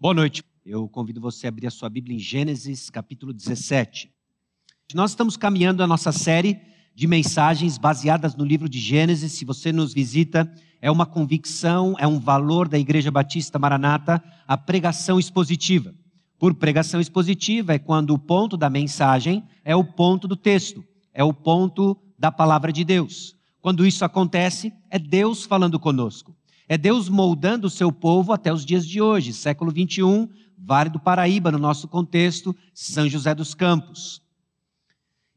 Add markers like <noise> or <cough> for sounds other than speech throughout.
Boa noite. Eu convido você a abrir a sua Bíblia em Gênesis, capítulo 17. Nós estamos caminhando a nossa série de mensagens baseadas no livro de Gênesis. Se você nos visita, é uma convicção, é um valor da Igreja Batista Maranata, a pregação expositiva. Por pregação expositiva é quando o ponto da mensagem é o ponto do texto, é o ponto da palavra de Deus. Quando isso acontece, é Deus falando conosco. É Deus moldando o seu povo até os dias de hoje, século 21, Vale do Paraíba, no nosso contexto, São José dos Campos.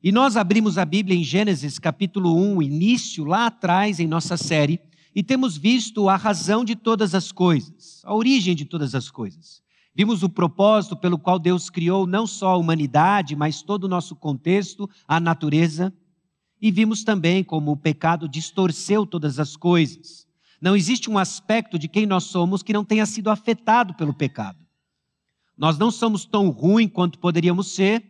E nós abrimos a Bíblia em Gênesis capítulo 1, início lá atrás em nossa série, e temos visto a razão de todas as coisas, a origem de todas as coisas. Vimos o propósito pelo qual Deus criou não só a humanidade, mas todo o nosso contexto, a natureza. E vimos também como o pecado distorceu todas as coisas. Não existe um aspecto de quem nós somos que não tenha sido afetado pelo pecado. Nós não somos tão ruins quanto poderíamos ser,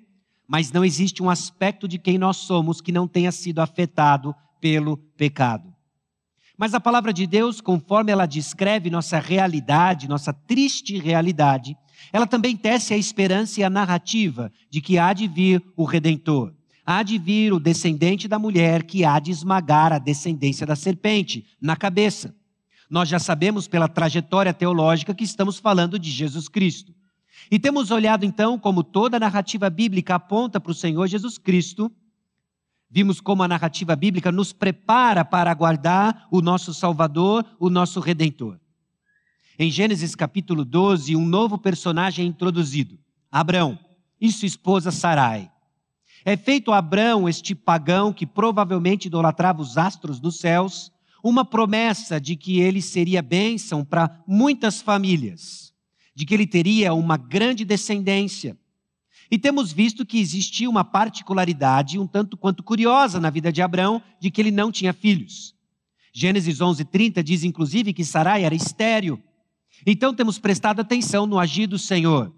mas não existe um aspecto de quem nós somos que não tenha sido afetado pelo pecado. Mas a palavra de Deus, conforme ela descreve nossa realidade, nossa triste realidade, ela também tece a esperança e a narrativa de que há de vir o redentor. Há de vir o descendente da mulher que há de esmagar a descendência da serpente na cabeça. Nós já sabemos pela trajetória teológica que estamos falando de Jesus Cristo. E temos olhado então como toda a narrativa bíblica aponta para o Senhor Jesus Cristo, Vimos como a narrativa bíblica nos prepara para aguardar o nosso Salvador, o nosso Redentor. Em Gênesis capítulo 12, um novo personagem é introduzido: Abrão e sua esposa Sarai. É feito Abrão, este pagão que provavelmente idolatrava os astros dos céus, uma promessa de que ele seria bênção para muitas famílias, de que ele teria uma grande descendência, e temos visto que existia uma particularidade um tanto quanto curiosa na vida de Abraão, de que ele não tinha filhos. Gênesis 11:30 diz inclusive que Sarai era estéril. Então temos prestado atenção no agir do Senhor.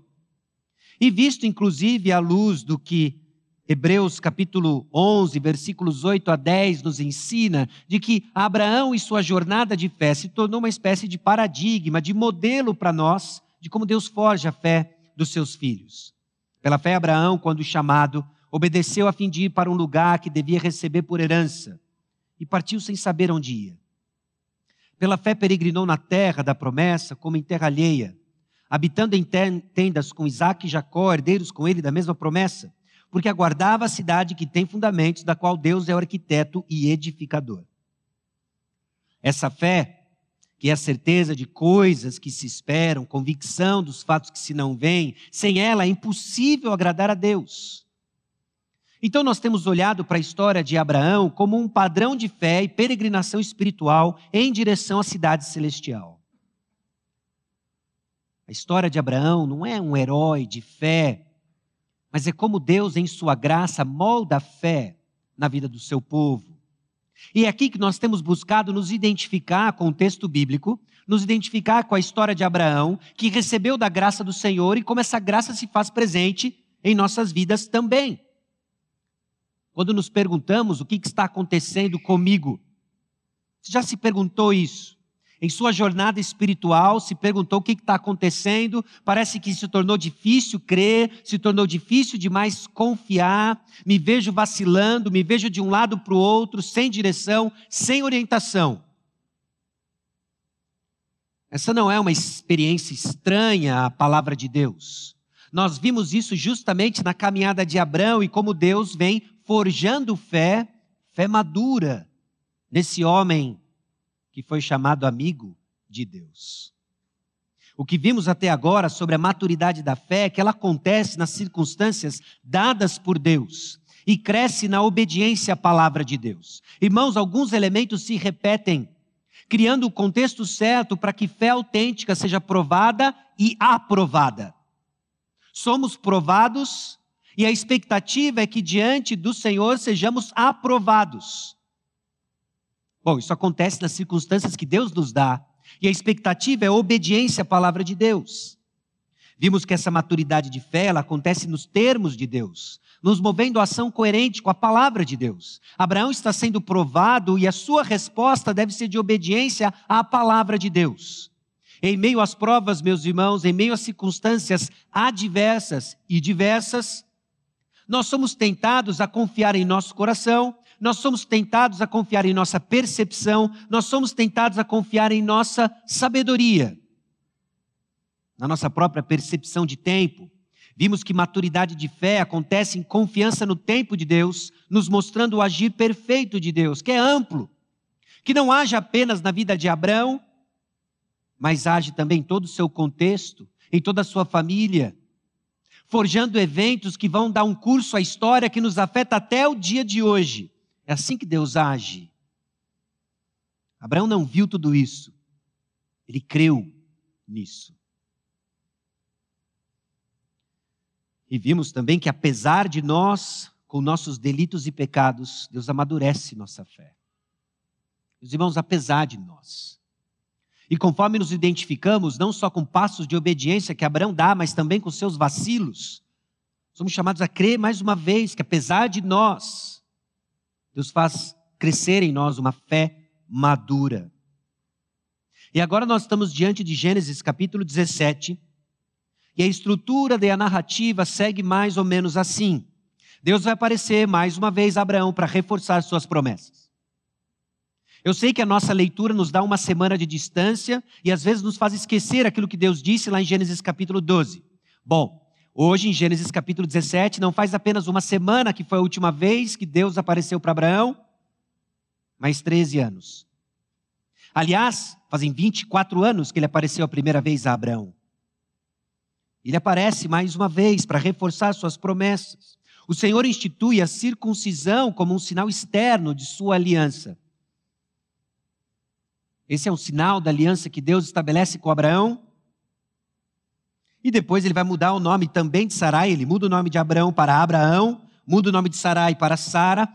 E visto inclusive à luz do que Hebreus capítulo 11, versículos 8 a 10 nos ensina de que Abraão e sua jornada de fé se tornou uma espécie de paradigma, de modelo para nós de como Deus forja a fé dos seus filhos. Pela fé, Abraão, quando chamado, obedeceu a fim de ir para um lugar que devia receber por herança e partiu sem saber onde ia. Pela fé, peregrinou na terra da promessa, como em terra alheia, habitando em tendas com Isaac e Jacó, herdeiros com ele da mesma promessa, porque aguardava a cidade que tem fundamentos, da qual Deus é o arquiteto e edificador. Essa fé que é a certeza de coisas que se esperam, convicção dos fatos que se não veem, sem ela é impossível agradar a Deus. Então nós temos olhado para a história de Abraão como um padrão de fé e peregrinação espiritual em direção à cidade celestial. A história de Abraão não é um herói de fé, mas é como Deus, em sua graça, molda a fé na vida do seu povo. E é aqui que nós temos buscado nos identificar com o texto bíblico, nos identificar com a história de Abraão, que recebeu da graça do Senhor e como essa graça se faz presente em nossas vidas também. Quando nos perguntamos o que está acontecendo comigo, você já se perguntou isso? Em sua jornada espiritual, se perguntou o que está acontecendo, parece que se tornou difícil crer, se tornou difícil demais confiar, me vejo vacilando, me vejo de um lado para o outro, sem direção, sem orientação. Essa não é uma experiência estranha à palavra de Deus. Nós vimos isso justamente na caminhada de Abraão e como Deus vem forjando fé, fé madura, nesse homem que foi chamado amigo de Deus. O que vimos até agora sobre a maturidade da fé é que ela acontece nas circunstâncias dadas por Deus e cresce na obediência à palavra de Deus. Irmãos, alguns elementos se repetem, criando o contexto certo para que fé autêntica seja provada e aprovada. Somos provados e a expectativa é que diante do Senhor sejamos aprovados. Bom, isso acontece nas circunstâncias que Deus nos dá, e a expectativa é a obediência à palavra de Deus. Vimos que essa maturidade de fé ela acontece nos termos de Deus, nos movendo a ação coerente com a palavra de Deus. Abraão está sendo provado e a sua resposta deve ser de obediência à palavra de Deus. Em meio às provas, meus irmãos, em meio às circunstâncias adversas e diversas, nós somos tentados a confiar em nosso coração, nós somos tentados a confiar em nossa percepção, nós somos tentados a confiar em nossa sabedoria, na nossa própria percepção de tempo. Vimos que maturidade de fé acontece em confiança no tempo de Deus, nos mostrando o agir perfeito de Deus, que é amplo, que não age apenas na vida de Abraão, mas age também em todo o seu contexto, em toda a sua família, forjando eventos que vão dar um curso à história que nos afeta até o dia de hoje. É assim que Deus age. Abraão não viu tudo isso, ele creu nisso. E vimos também que, apesar de nós, com nossos delitos e pecados, Deus amadurece nossa fé. Meus irmãos, apesar de nós. E conforme nos identificamos, não só com passos de obediência que Abraão dá, mas também com seus vacilos, somos chamados a crer mais uma vez que, apesar de nós, Deus faz crescer em nós uma fé madura. E agora nós estamos diante de Gênesis capítulo 17, e a estrutura da narrativa segue mais ou menos assim. Deus vai aparecer mais uma vez a Abraão para reforçar suas promessas. Eu sei que a nossa leitura nos dá uma semana de distância e às vezes nos faz esquecer aquilo que Deus disse lá em Gênesis capítulo 12. Bom, hoje em Gênesis capítulo 17, não faz apenas uma semana que foi a última vez que Deus apareceu para Abraão, mas 13 anos. Aliás, fazem 24 anos que ele apareceu a primeira vez a Abraão. Ele aparece mais uma vez para reforçar suas promessas. O Senhor institui a circuncisão como um sinal externo de sua aliança. Esse é um sinal da aliança que Deus estabelece com Abraão. E depois ele vai mudar o nome também de Sarai, ele muda o nome de Abraão para Abraão, muda o nome de Sarai para Sara,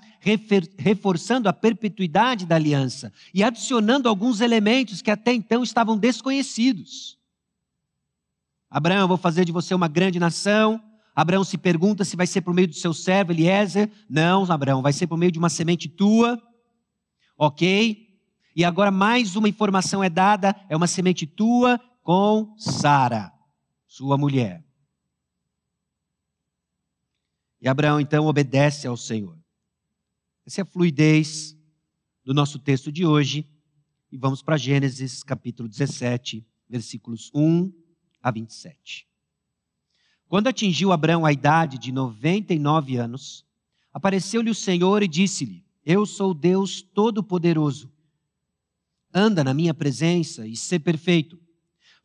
reforçando a perpetuidade da aliança e adicionando alguns elementos que até então estavam desconhecidos. Abraão, vou fazer de você uma grande nação. Abraão se pergunta se vai ser por meio do seu servo Eliezer. Não, Abraão, vai ser por meio de uma semente tua. Ok? E agora mais uma informação é dada: é uma semente tua com Sara, sua mulher. E Abraão então obedece ao Senhor. Essa é a fluidez do nosso texto de hoje. E vamos para Gênesis capítulo 17, versículos 1 a 27. Quando atingiu Abraão a idade de 99 anos, apareceu-lhe o Senhor e disse-lhe: Eu sou Deus Todo-Poderoso anda na minha presença e ser perfeito.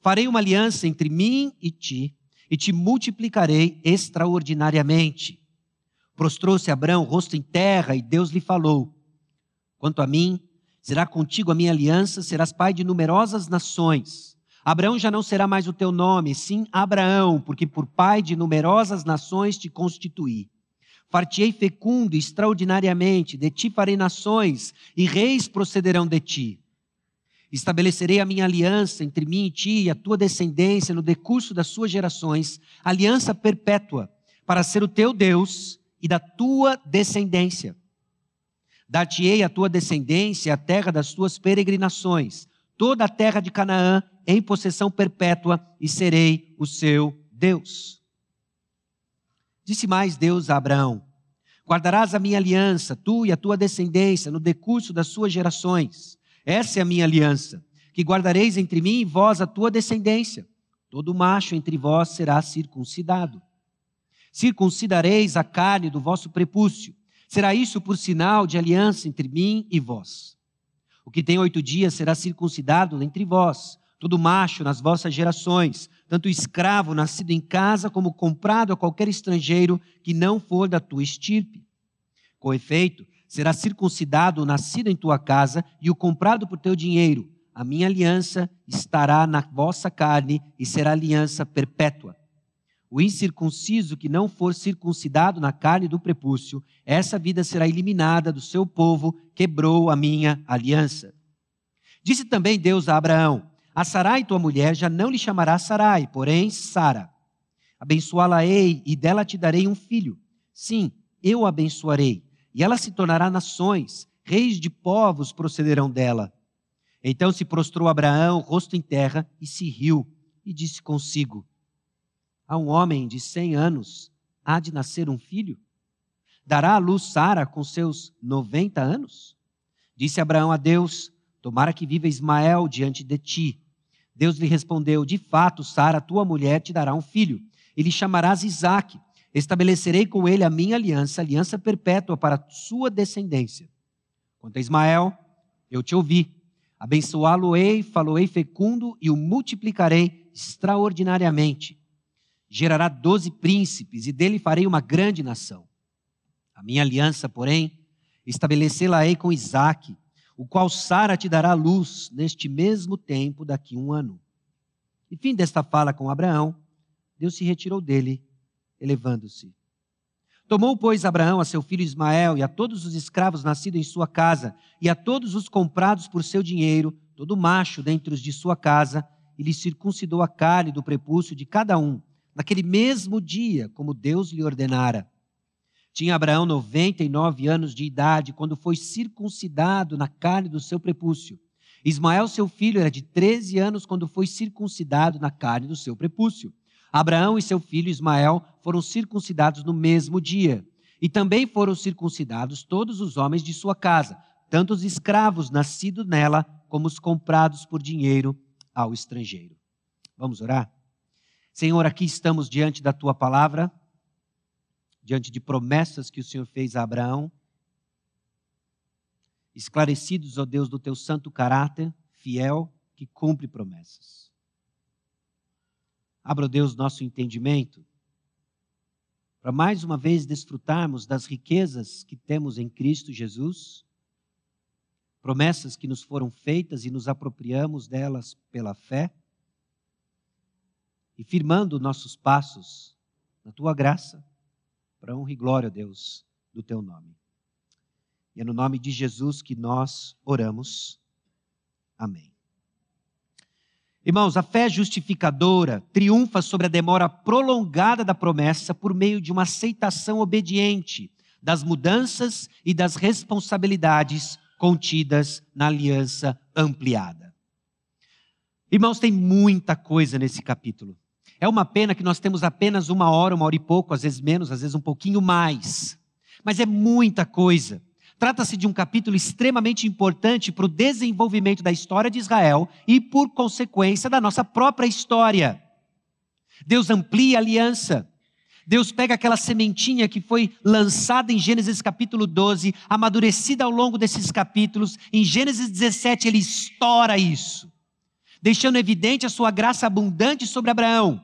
Farei uma aliança entre mim e ti, e te multiplicarei extraordinariamente. Prostrou-se Abraão, rosto em terra, e Deus lhe falou: Quanto a mim, será contigo a minha aliança, serás pai de numerosas nações. Abraão já não será mais o teu nome, sim Abraão, porque por pai de numerosas nações te constituí. Fartiei fecundo extraordinariamente, de ti farei nações, e reis procederão de ti. Estabelecerei a minha aliança entre mim e ti e a tua descendência no decurso das suas gerações, aliança perpétua, para ser o teu Deus e da tua descendência. Dar-te-ei a tua descendência a terra das tuas peregrinações, toda a terra de Canaã em possessão perpétua, e serei o seu Deus. Disse mais Deus a Abraão: Guardarás a minha aliança, tu e a tua descendência, no decurso das suas gerações essa é a minha aliança, que guardareis entre mim e vós a tua descendência. Todo macho entre vós será circuncidado. Circuncidareis a carne do vosso prepúcio. Será isso por sinal de aliança entre mim e vós. O que tem oito dias será circuncidado entre vós, todo macho nas vossas gerações, tanto escravo nascido em casa como comprado a qualquer estrangeiro que não for da tua estirpe. Com efeito, será circuncidado nascido em tua casa e o comprado por teu dinheiro. A minha aliança estará na vossa carne e será aliança perpétua. O incircunciso que não for circuncidado na carne do prepúcio, essa vida será eliminada do seu povo, quebrou a minha aliança. Disse também Deus a Abraão: A Sarai, tua mulher, já não lhe chamará Sarai, porém Sara. Abençoá-la-ei e dela te darei um filho. Sim, eu abençoarei e ela se tornará nações, reis de povos procederão dela. Então se prostrou Abraão, rosto em terra, e se riu, e disse consigo: A um homem de cem anos há de nascer um filho? Dará à luz Sara com seus noventa anos? Disse Abraão a Deus: Tomara que viva Ismael diante de ti. Deus lhe respondeu: De fato, Sara, tua mulher, te dará um filho, e lhe chamarás Isaque. Estabelecerei com ele a minha aliança, aliança perpétua para sua descendência. Quanto a Ismael, eu te ouvi. Abençoá-lo-ei, falo-ei fecundo e o multiplicarei extraordinariamente. Gerará doze príncipes e dele farei uma grande nação. A minha aliança, porém, estabelecê-la-ei com Isaque, o qual Sara te dará luz neste mesmo tempo daqui um ano. E fim desta fala com Abraão, Deus se retirou dele, elevando-se. Tomou, pois, Abraão a seu filho Ismael e a todos os escravos nascidos em sua casa, e a todos os comprados por seu dinheiro, todo macho dentre os de sua casa, e lhe circuncidou a carne do prepúcio de cada um, naquele mesmo dia, como Deus lhe ordenara. Tinha Abraão 99 anos de idade quando foi circuncidado na carne do seu prepúcio. Ismael, seu filho, era de 13 anos quando foi circuncidado na carne do seu prepúcio. Abraão e seu filho Ismael foram circuncidados no mesmo dia. E também foram circuncidados todos os homens de sua casa, tanto os escravos nascidos nela, como os comprados por dinheiro ao estrangeiro. Vamos orar? Senhor, aqui estamos diante da tua palavra, diante de promessas que o Senhor fez a Abraão, esclarecidos, ó Deus, do teu santo caráter, fiel, que cumpre promessas. Abra, Deus, nosso entendimento, para mais uma vez desfrutarmos das riquezas que temos em Cristo Jesus, promessas que nos foram feitas e nos apropriamos delas pela fé, e firmando nossos passos na tua graça, para honra e glória, Deus, do teu nome. E é no nome de Jesus que nós oramos. Amém. Irmãos, a fé justificadora triunfa sobre a demora prolongada da promessa por meio de uma aceitação obediente das mudanças e das responsabilidades contidas na aliança ampliada. Irmãos, tem muita coisa nesse capítulo. É uma pena que nós temos apenas uma hora, uma hora e pouco, às vezes menos, às vezes um pouquinho mais. Mas é muita coisa. Trata-se de um capítulo extremamente importante para o desenvolvimento da história de Israel e, por consequência, da nossa própria história. Deus amplia a aliança. Deus pega aquela sementinha que foi lançada em Gênesis capítulo 12, amadurecida ao longo desses capítulos. Em Gênesis 17, ele estoura isso, deixando evidente a sua graça abundante sobre Abraão,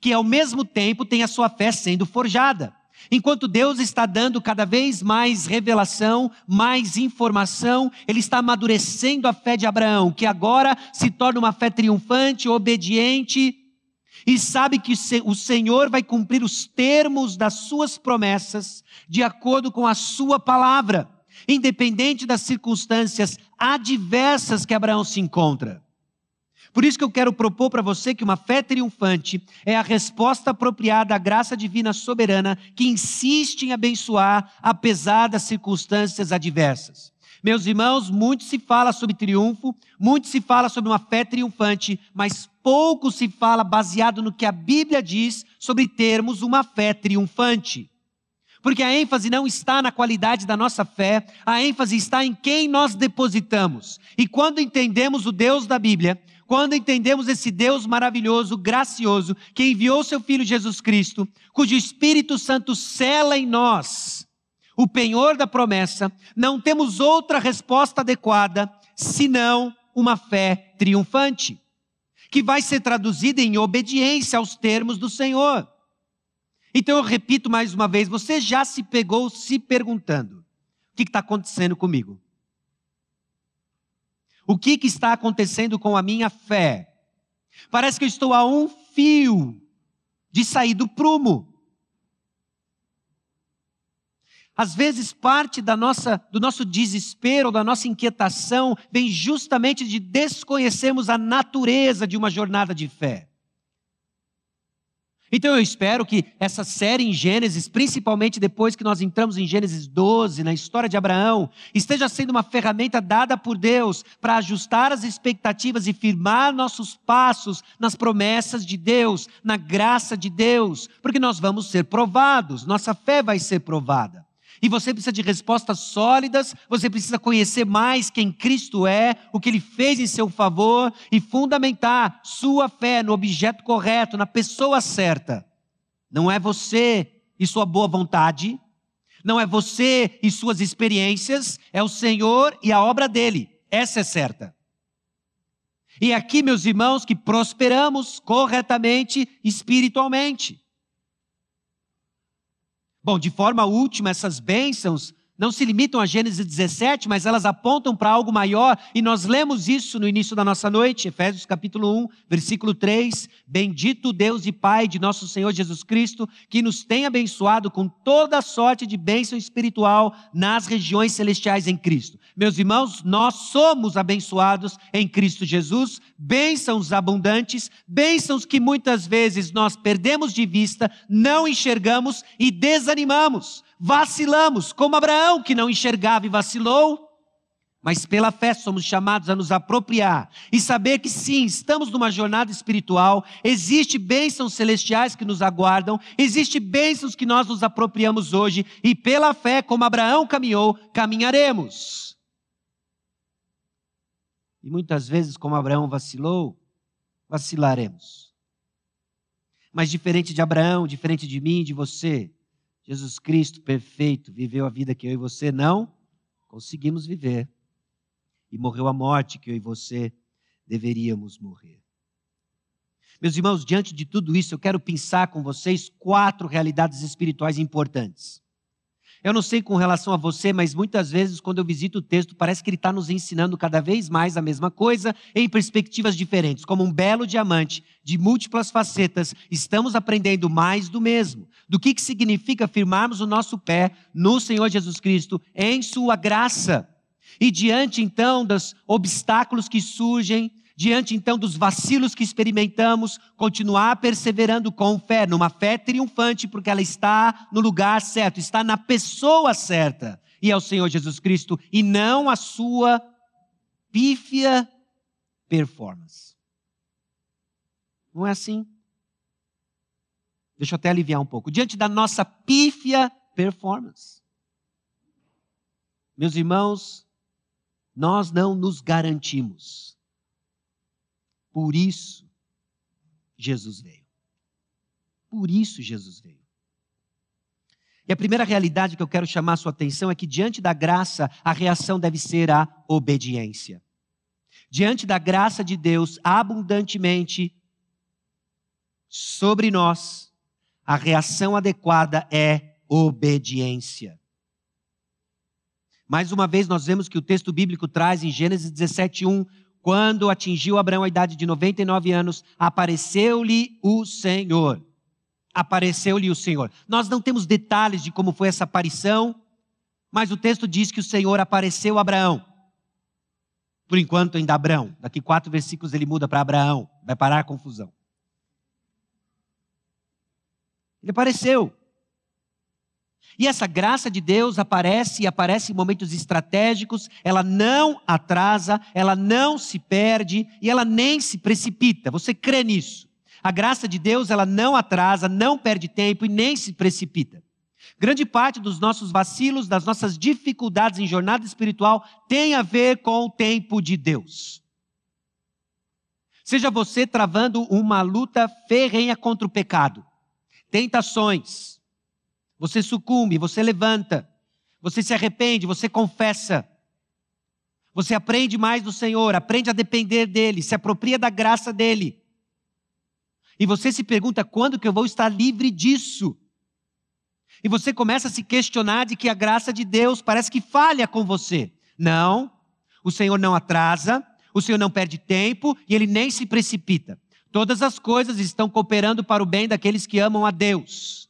que ao mesmo tempo tem a sua fé sendo forjada. Enquanto Deus está dando cada vez mais revelação, mais informação, Ele está amadurecendo a fé de Abraão, que agora se torna uma fé triunfante, obediente, e sabe que o Senhor vai cumprir os termos das suas promessas, de acordo com a sua palavra, independente das circunstâncias adversas que Abraão se encontra. Por isso que eu quero propor para você que uma fé triunfante é a resposta apropriada à graça divina soberana que insiste em abençoar apesar das circunstâncias adversas. Meus irmãos, muito se fala sobre triunfo, muito se fala sobre uma fé triunfante, mas pouco se fala baseado no que a Bíblia diz sobre termos uma fé triunfante. Porque a ênfase não está na qualidade da nossa fé, a ênfase está em quem nós depositamos. E quando entendemos o Deus da Bíblia, quando entendemos esse Deus maravilhoso, gracioso, que enviou seu Filho Jesus Cristo, cujo Espírito Santo cela em nós o penhor da promessa, não temos outra resposta adequada senão uma fé triunfante, que vai ser traduzida em obediência aos termos do Senhor. Então eu repito mais uma vez: você já se pegou se perguntando: o que está acontecendo comigo? O que, que está acontecendo com a minha fé? Parece que eu estou a um fio de sair do prumo. Às vezes, parte da nossa, do nosso desespero, da nossa inquietação, vem justamente de desconhecermos a natureza de uma jornada de fé. Então eu espero que essa série em Gênesis, principalmente depois que nós entramos em Gênesis 12, na história de Abraão, esteja sendo uma ferramenta dada por Deus para ajustar as expectativas e firmar nossos passos nas promessas de Deus, na graça de Deus, porque nós vamos ser provados, nossa fé vai ser provada. E você precisa de respostas sólidas, você precisa conhecer mais quem Cristo é, o que ele fez em seu favor e fundamentar sua fé no objeto correto, na pessoa certa. Não é você e sua boa vontade, não é você e suas experiências, é o Senhor e a obra dele. Essa é certa. E aqui, meus irmãos, que prosperamos corretamente espiritualmente. Bom, de forma última, essas bênçãos não se limitam a Gênesis 17, mas elas apontam para algo maior, e nós lemos isso no início da nossa noite, Efésios capítulo 1, versículo 3. Bendito Deus e Pai de nosso Senhor Jesus Cristo, que nos tem abençoado com toda sorte de bênção espiritual nas regiões celestiais em Cristo. Meus irmãos, nós somos abençoados em Cristo Jesus, bênçãos abundantes, bênçãos que muitas vezes nós perdemos de vista, não enxergamos e desanimamos vacilamos, como Abraão, que não enxergava e vacilou, mas pela fé somos chamados a nos apropriar e saber que sim, estamos numa jornada espiritual, existe bênçãos celestiais que nos aguardam, existe bênçãos que nós nos apropriamos hoje e pela fé, como Abraão caminhou, caminharemos. E muitas vezes, como Abraão vacilou, vacilaremos. Mas diferente de Abraão, diferente de mim, de você, Jesus Cristo perfeito viveu a vida que eu e você não conseguimos viver. E morreu a morte que eu e você deveríamos morrer. Meus irmãos, diante de tudo isso, eu quero pensar com vocês quatro realidades espirituais importantes. Eu não sei com relação a você, mas muitas vezes, quando eu visito o texto, parece que ele está nos ensinando cada vez mais a mesma coisa em perspectivas diferentes. Como um belo diamante de múltiplas facetas, estamos aprendendo mais do mesmo. Do que, que significa firmarmos o nosso pé no Senhor Jesus Cristo, em Sua graça. E diante então dos obstáculos que surgem, diante então dos vacilos que experimentamos, continuar perseverando com fé, numa fé triunfante, porque ela está no lugar certo, está na pessoa certa, e é o Senhor Jesus Cristo, e não a sua pífia performance. Não é assim? Deixa eu até aliviar um pouco. Diante da nossa pífia performance. Meus irmãos, nós não nos garantimos por isso, Jesus veio. Por isso, Jesus veio. E a primeira realidade que eu quero chamar a sua atenção é que, diante da graça, a reação deve ser a obediência. Diante da graça de Deus abundantemente sobre nós, a reação adequada é obediência. Mais uma vez, nós vemos que o texto bíblico traz em Gênesis 17:1 quando atingiu Abraão a idade de 99 anos, apareceu-lhe o Senhor. Apareceu-lhe o Senhor. Nós não temos detalhes de como foi essa aparição, mas o texto diz que o Senhor apareceu a Abraão. Por enquanto, ainda Abraão. Daqui quatro versículos ele muda para Abraão. Vai parar a confusão. Ele apareceu. E essa graça de Deus aparece e aparece em momentos estratégicos, ela não atrasa, ela não se perde e ela nem se precipita. Você crê nisso? A graça de Deus, ela não atrasa, não perde tempo e nem se precipita. Grande parte dos nossos vacilos, das nossas dificuldades em jornada espiritual tem a ver com o tempo de Deus. Seja você travando uma luta ferrenha contra o pecado, tentações, você sucumbe, você levanta, você se arrepende, você confessa. Você aprende mais do Senhor, aprende a depender dele, se apropria da graça dele. E você se pergunta quando que eu vou estar livre disso? E você começa a se questionar de que a graça de Deus parece que falha com você. Não, o Senhor não atrasa, o Senhor não perde tempo e ele nem se precipita. Todas as coisas estão cooperando para o bem daqueles que amam a Deus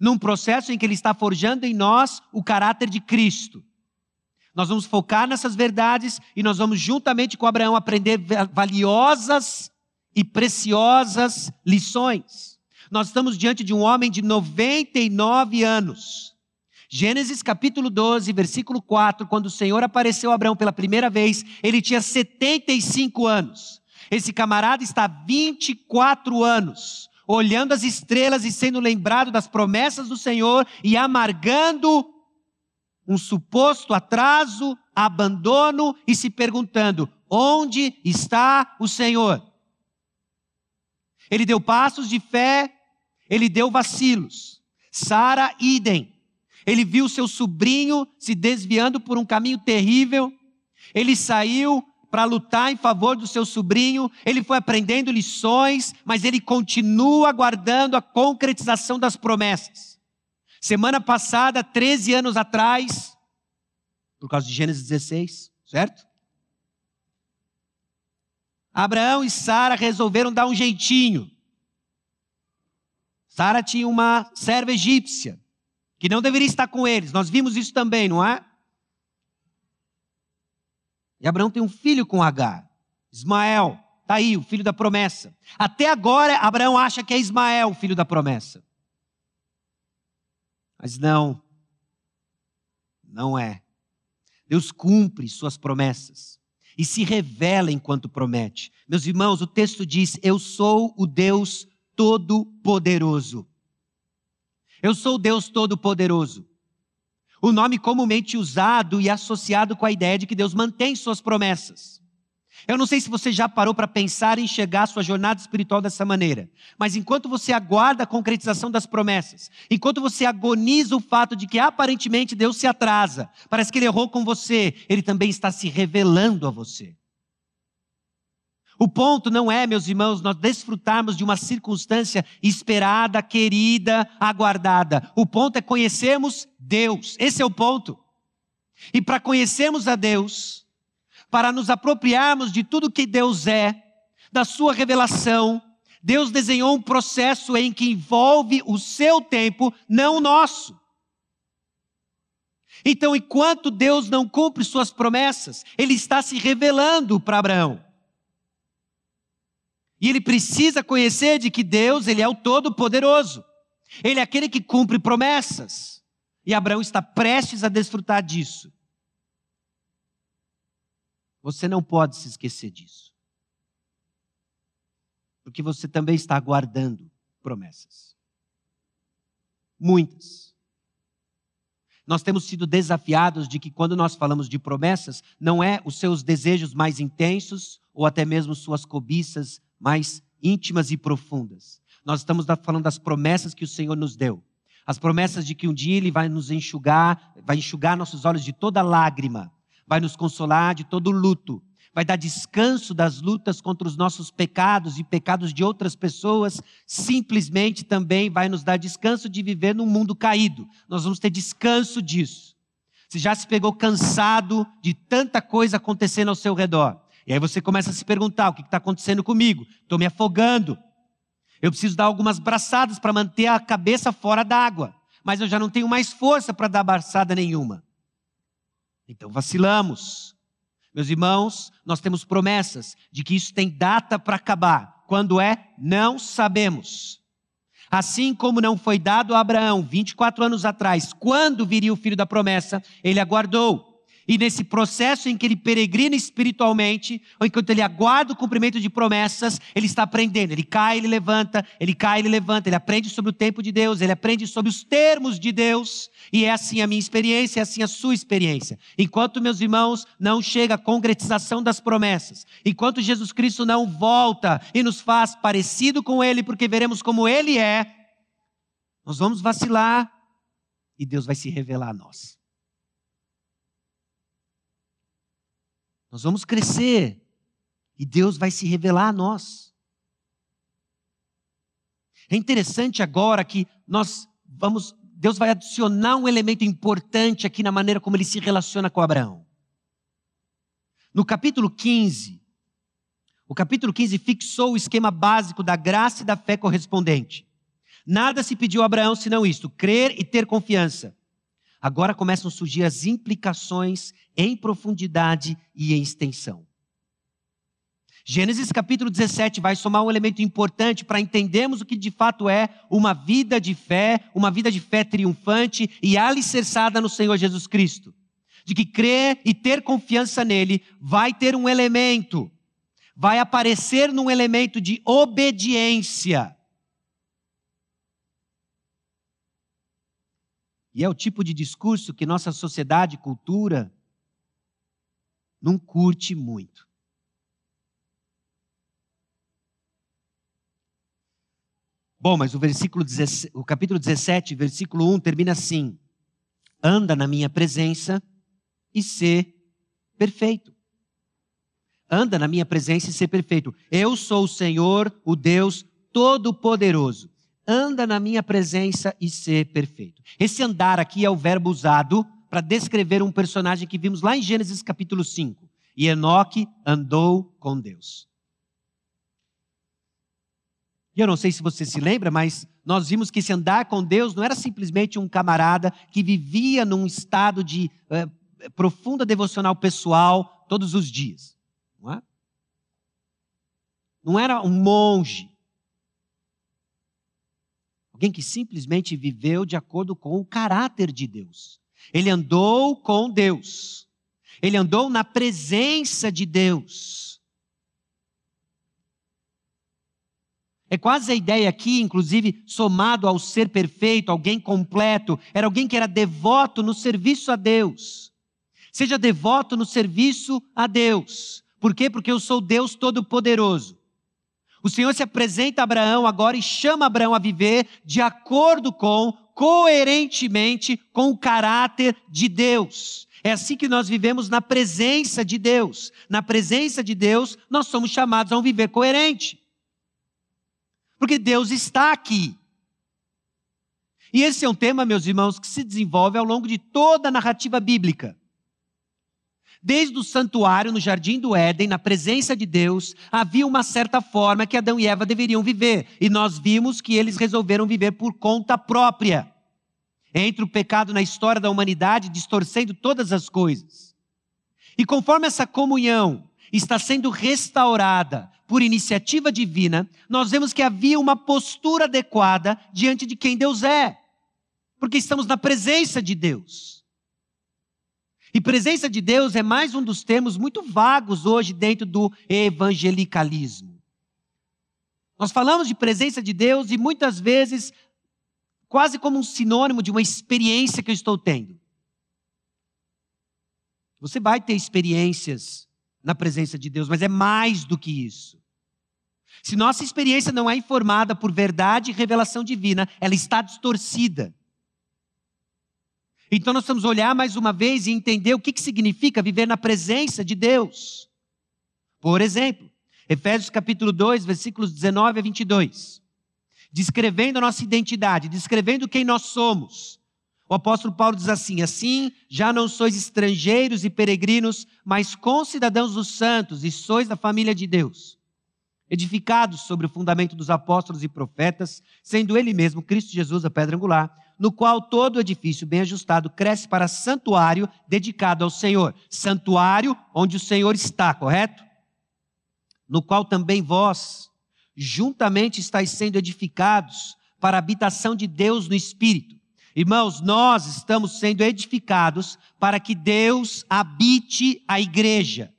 num processo em que Ele está forjando em nós o caráter de Cristo. Nós vamos focar nessas verdades e nós vamos, juntamente com Abraão, aprender valiosas e preciosas lições. Nós estamos diante de um homem de 99 anos. Gênesis capítulo 12, versículo 4, quando o Senhor apareceu a Abraão pela primeira vez, ele tinha 75 anos. Esse camarada está 24 anos, olhando as estrelas e sendo lembrado das promessas do Senhor e amargando um suposto atraso, abandono e se perguntando: onde está o Senhor? Ele deu passos de fé, ele deu vacilos. Sara, idem. Ele viu seu sobrinho se desviando por um caminho terrível. Ele saiu para lutar em favor do seu sobrinho. Ele foi aprendendo lições, mas ele continua aguardando a concretização das promessas. Semana passada, 13 anos atrás, por causa de Gênesis 16, certo? Abraão e Sara resolveram dar um jeitinho. Sara tinha uma serva egípcia, que não deveria estar com eles. Nós vimos isso também, não é? E Abraão tem um filho com Agar, Ismael. Está aí, o filho da promessa. Até agora, Abraão acha que é Ismael o filho da promessa. Mas não, não é. Deus cumpre suas promessas e se revela enquanto promete. Meus irmãos, o texto diz: Eu sou o Deus Todo-Poderoso. Eu sou o Deus Todo-Poderoso. O nome comumente usado e associado com a ideia de que Deus mantém suas promessas. Eu não sei se você já parou para pensar em chegar à sua jornada espiritual dessa maneira, mas enquanto você aguarda a concretização das promessas, enquanto você agoniza o fato de que aparentemente Deus se atrasa, parece que ele errou com você, ele também está se revelando a você. O ponto não é, meus irmãos, nós desfrutarmos de uma circunstância esperada, querida, aguardada. O ponto é conhecermos Deus. Esse é o ponto. E para conhecermos a Deus, para nos apropriarmos de tudo que Deus é, da sua revelação, Deus desenhou um processo em que envolve o seu tempo, não o nosso. Então, enquanto Deus não cumpre suas promessas, ele está se revelando para Abraão. E ele precisa conhecer de que Deus, ele é o todo-poderoso. Ele é aquele que cumpre promessas. E Abraão está prestes a desfrutar disso. Você não pode se esquecer disso. Porque você também está aguardando promessas. Muitas. Nós temos sido desafiados de que quando nós falamos de promessas, não é os seus desejos mais intensos ou até mesmo suas cobiças mais íntimas e profundas. Nós estamos falando das promessas que o Senhor nos deu. As promessas de que um dia Ele vai nos enxugar, vai enxugar nossos olhos de toda lágrima vai nos consolar de todo luto, vai dar descanso das lutas contra os nossos pecados e pecados de outras pessoas, simplesmente também vai nos dar descanso de viver num mundo caído. Nós vamos ter descanso disso. Você já se pegou cansado de tanta coisa acontecendo ao seu redor. E aí você começa a se perguntar: o que está acontecendo comigo? Estou me afogando. Eu preciso dar algumas braçadas para manter a cabeça fora d'água. Mas eu já não tenho mais força para dar braçada nenhuma. Então vacilamos. Meus irmãos, nós temos promessas de que isso tem data para acabar. Quando é? Não sabemos. Assim como não foi dado a Abraão 24 anos atrás, quando viria o filho da promessa, ele aguardou. E nesse processo em que ele peregrina espiritualmente, ou enquanto ele aguarda o cumprimento de promessas, ele está aprendendo. Ele cai, ele levanta, ele cai, ele levanta, ele aprende sobre o tempo de Deus, ele aprende sobre os termos de Deus. E é assim a minha experiência, é assim a sua experiência. Enquanto, meus irmãos, não chega a concretização das promessas, enquanto Jesus Cristo não volta e nos faz parecido com Ele, porque veremos como Ele é, nós vamos vacilar e Deus vai se revelar a nós. Nós vamos crescer e Deus vai se revelar a nós. É interessante agora que nós vamos, Deus vai adicionar um elemento importante aqui na maneira como ele se relaciona com Abraão. No capítulo 15, o capítulo 15 fixou o esquema básico da graça e da fé correspondente. Nada se pediu a Abraão senão isto: crer e ter confiança. Agora começam a surgir as implicações em profundidade e em extensão. Gênesis capítulo 17 vai somar um elemento importante para entendermos o que de fato é uma vida de fé, uma vida de fé triunfante e alicerçada no Senhor Jesus Cristo. De que crer e ter confiança nele vai ter um elemento, vai aparecer num elemento de obediência. E é o tipo de discurso que nossa sociedade cultura não curte muito. Bom, mas o versículo 17, o capítulo 17, versículo 1 termina assim: Anda na minha presença e ser perfeito. Anda na minha presença e ser perfeito. Eu sou o Senhor, o Deus todo-poderoso. Anda na minha presença e ser perfeito. Esse andar aqui é o verbo usado para descrever um personagem que vimos lá em Gênesis capítulo 5. E Enoque andou com Deus. E eu não sei se você se lembra, mas nós vimos que esse andar com Deus não era simplesmente um camarada que vivia num estado de eh, profunda devocional pessoal todos os dias. Não, é? não era um monge. Alguém que simplesmente viveu de acordo com o caráter de Deus. Ele andou com Deus. Ele andou na presença de Deus. É quase a ideia aqui, inclusive, somado ao ser perfeito, alguém completo, era alguém que era devoto no serviço a Deus. Seja devoto no serviço a Deus. Por quê? Porque eu sou Deus Todo-Poderoso. O Senhor se apresenta a Abraão agora e chama Abraão a viver de acordo com, coerentemente com o caráter de Deus. É assim que nós vivemos na presença de Deus. Na presença de Deus, nós somos chamados a um viver coerente. Porque Deus está aqui. E esse é um tema, meus irmãos, que se desenvolve ao longo de toda a narrativa bíblica. Desde o santuário no jardim do Éden, na presença de Deus, havia uma certa forma que Adão e Eva deveriam viver, e nós vimos que eles resolveram viver por conta própria. Entre o pecado na história da humanidade, distorcendo todas as coisas. E conforme essa comunhão está sendo restaurada por iniciativa divina, nós vemos que havia uma postura adequada diante de quem Deus é, porque estamos na presença de Deus. E presença de Deus é mais um dos termos muito vagos hoje dentro do evangelicalismo. Nós falamos de presença de Deus e muitas vezes quase como um sinônimo de uma experiência que eu estou tendo. Você vai ter experiências na presença de Deus, mas é mais do que isso. Se nossa experiência não é informada por verdade e revelação divina, ela está distorcida. Então nós vamos olhar mais uma vez e entender o que, que significa viver na presença de Deus. Por exemplo, Efésios capítulo 2, versículos 19 a 22. Descrevendo a nossa identidade, descrevendo quem nós somos. O apóstolo Paulo diz assim: Assim já não sois estrangeiros e peregrinos, mas concidadãos dos santos e sois da família de Deus, edificados sobre o fundamento dos apóstolos e profetas, sendo ele mesmo Cristo Jesus a pedra angular, no qual todo edifício bem ajustado cresce para santuário dedicado ao Senhor. Santuário onde o Senhor está, correto? No qual também vós, juntamente estáis sendo edificados para a habitação de Deus no Espírito. Irmãos, nós estamos sendo edificados para que Deus habite a igreja.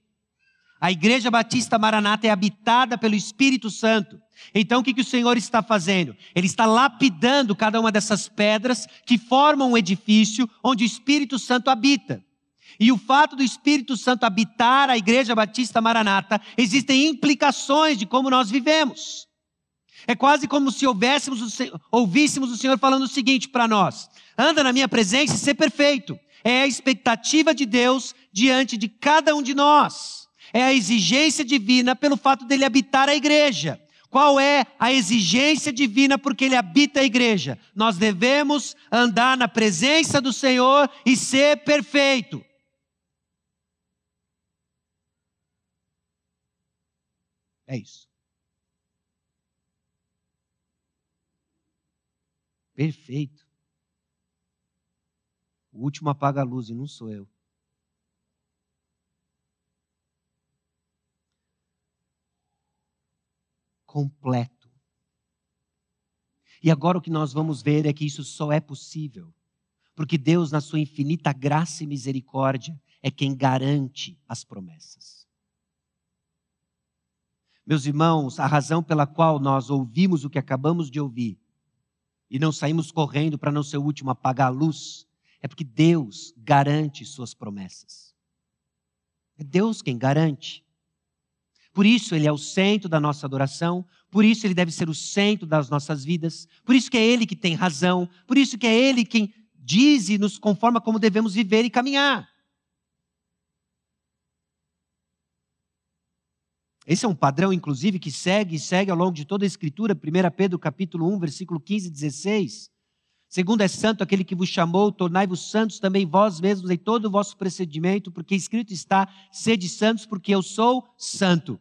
A igreja batista Maranata é habitada pelo Espírito Santo. Então o que, que o Senhor está fazendo? Ele está lapidando cada uma dessas pedras que formam um edifício onde o Espírito Santo habita. E o fato do Espírito Santo habitar a igreja batista Maranata, existem implicações de como nós vivemos. É quase como se ouvíssemos o, Senhor falando o seguinte para nós: anda na minha presença e ser perfeito. É a expectativa de Deus diante de cada um de nós. É a exigência divina pelo fato dele habitar a igreja. Qual é a exigência divina porque ele habita a igreja? Nós devemos andar na presença do Senhor e ser perfeito. É isso. Perfeito. O último apaga a luz e não sou eu. Completo. E agora o que nós vamos ver é que isso só é possível porque Deus, na sua infinita graça e misericórdia, é quem garante as promessas. Meus irmãos, a razão pela qual nós ouvimos o que acabamos de ouvir e não saímos correndo para não ser o último a apagar a luz, é porque Deus garante suas promessas. É Deus quem garante. Por isso ele é o centro da nossa adoração, por isso ele deve ser o centro das nossas vidas, por isso que é ele que tem razão, por isso que é ele quem diz e nos conforma como devemos viver e caminhar. Esse é um padrão, inclusive, que segue e segue ao longo de toda a Escritura, 1 Pedro capítulo 1, versículo 15 e 16. Segundo é santo aquele que vos chamou, tornai-vos santos também vós mesmos em todo o vosso procedimento, porque escrito está, sede santos, porque eu sou santo.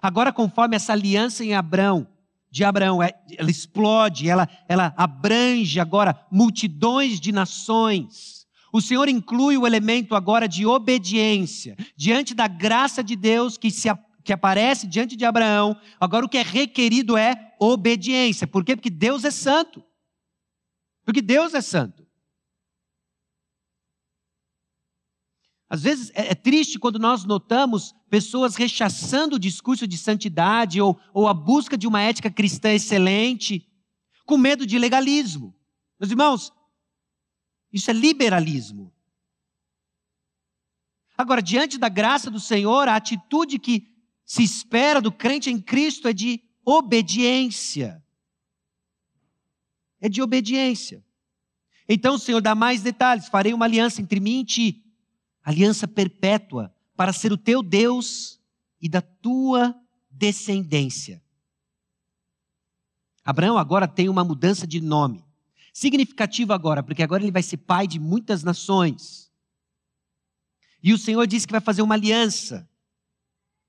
Agora, conforme essa aliança em Abraão, de Abraão, é, ela explode, ela, ela abrange agora multidões de nações. O Senhor inclui o elemento agora de obediência. Diante da graça de Deus que, se, que aparece diante de Abraão, agora o que é requerido é obediência. Por quê? Porque Deus é santo. Porque Deus é santo. Às vezes é, é triste quando nós notamos pessoas rechaçando o discurso de santidade ou, ou a busca de uma ética cristã excelente, com medo de legalismo. Meus irmãos, isso é liberalismo. Agora, diante da graça do Senhor, a atitude que se espera do crente em Cristo é de obediência. É de obediência. Então o Senhor dá mais detalhes: farei uma aliança entre mim e ti aliança perpétua, para ser o teu Deus e da tua descendência. Abraão agora tem uma mudança de nome. Significativo agora, porque agora ele vai ser pai de muitas nações. E o Senhor disse que vai fazer uma aliança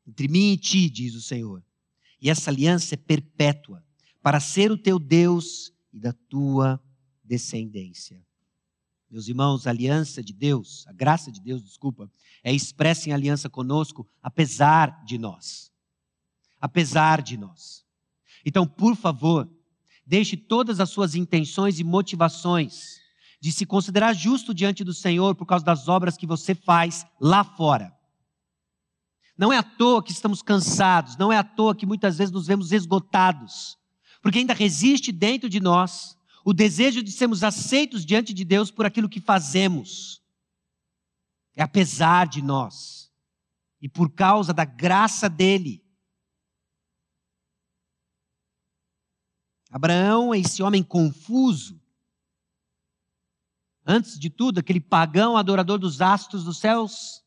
entre mim e ti, diz o Senhor. E essa aliança é perpétua, para ser o teu Deus e da tua descendência. Meus irmãos, a aliança de Deus, a graça de Deus, desculpa, é expressa em aliança conosco, apesar de nós. Apesar de nós. Então, por favor, deixe todas as suas intenções e motivações de se considerar justo diante do Senhor por causa das obras que você faz lá fora. Não é à toa que estamos cansados, não é à toa que muitas vezes nos vemos esgotados, porque ainda resiste dentro de nós o desejo de sermos aceitos diante de Deus por aquilo que fazemos. É apesar de nós e por causa da graça dele. Abraão é esse homem confuso. Antes de tudo, aquele pagão adorador dos astros dos céus.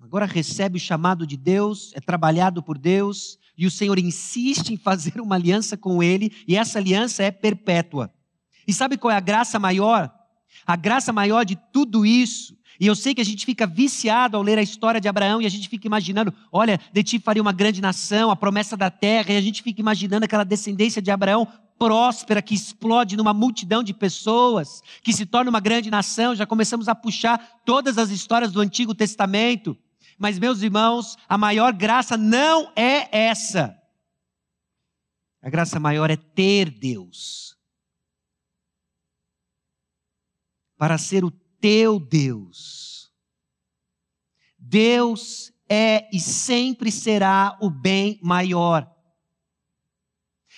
Agora recebe o chamado de Deus, é trabalhado por Deus, e o Senhor insiste em fazer uma aliança com ele, e essa aliança é perpétua. E sabe qual é a graça maior? A graça maior de tudo isso, e eu sei que a gente fica viciado ao ler a história de Abraão e a gente fica imaginando, olha, de ti faria uma grande nação, a promessa da terra, e a gente fica imaginando aquela descendência de Abraão próspera que explode numa multidão de pessoas, que se torna uma grande nação. Já começamos a puxar todas as histórias do Antigo Testamento. Mas, meus irmãos, a maior graça não é essa. A graça maior é ter Deus. Para ser o teu Deus. Deus é e sempre será o bem maior.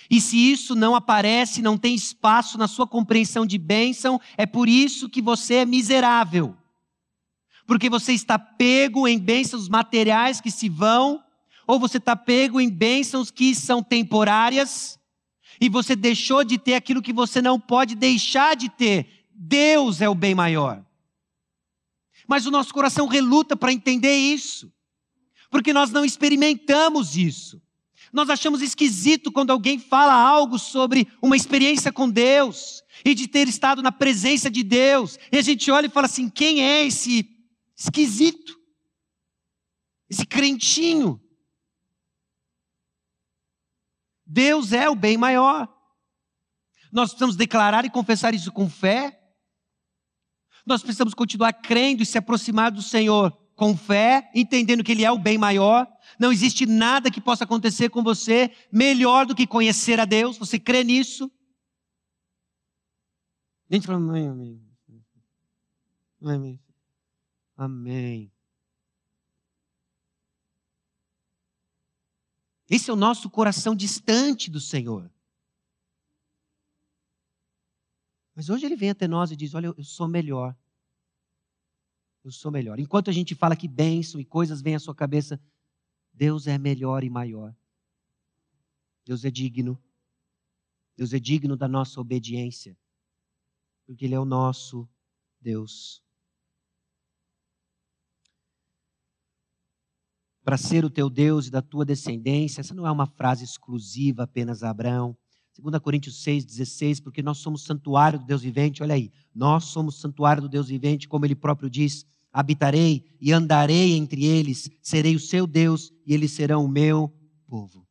E se isso não aparece, não tem espaço na sua compreensão de bênção, é por isso que você é miserável porque você está pego em bênçãos materiais que se vão, ou você está pego em bênçãos que são temporárias, e você deixou de ter aquilo que você não pode deixar de ter. Deus é o bem maior. Mas o nosso coração reluta para entender isso, porque nós não experimentamos isso. Nós achamos esquisito quando alguém fala algo sobre uma experiência com Deus e de ter estado na presença de Deus, e a gente olha e fala assim: quem é esse esquisito. Esse crentinho. Deus é o bem maior. Nós precisamos declarar e confessar isso com fé. Nós precisamos continuar crendo e se aproximar do Senhor. com fé, entendendo que Ele é o bem maior. Não existe nada que possa acontecer com você melhor do que conhecer a Deus. Você crê nisso? A gente fala, amém, amém. Amém. Amém. Esse é o nosso coração distante do Senhor. Mas hoje ele vem até nós e diz: Olha, eu sou melhor. Eu sou melhor. Enquanto a gente fala que bênção e coisas vêm à sua cabeça, Deus é melhor e maior. Deus é digno. Deus é digno da nossa obediência. Porque Ele é o nosso Deus. Para ser o teu Deus e da tua descendência, essa não é uma frase exclusiva apenas a Abraão. 2 Coríntios 6,16, porque nós somos santuário do Deus vivente, olha aí, nós somos santuário do Deus vivente, como ele próprio diz: habitarei e andarei entre eles, serei o seu Deus e eles serão o meu povo.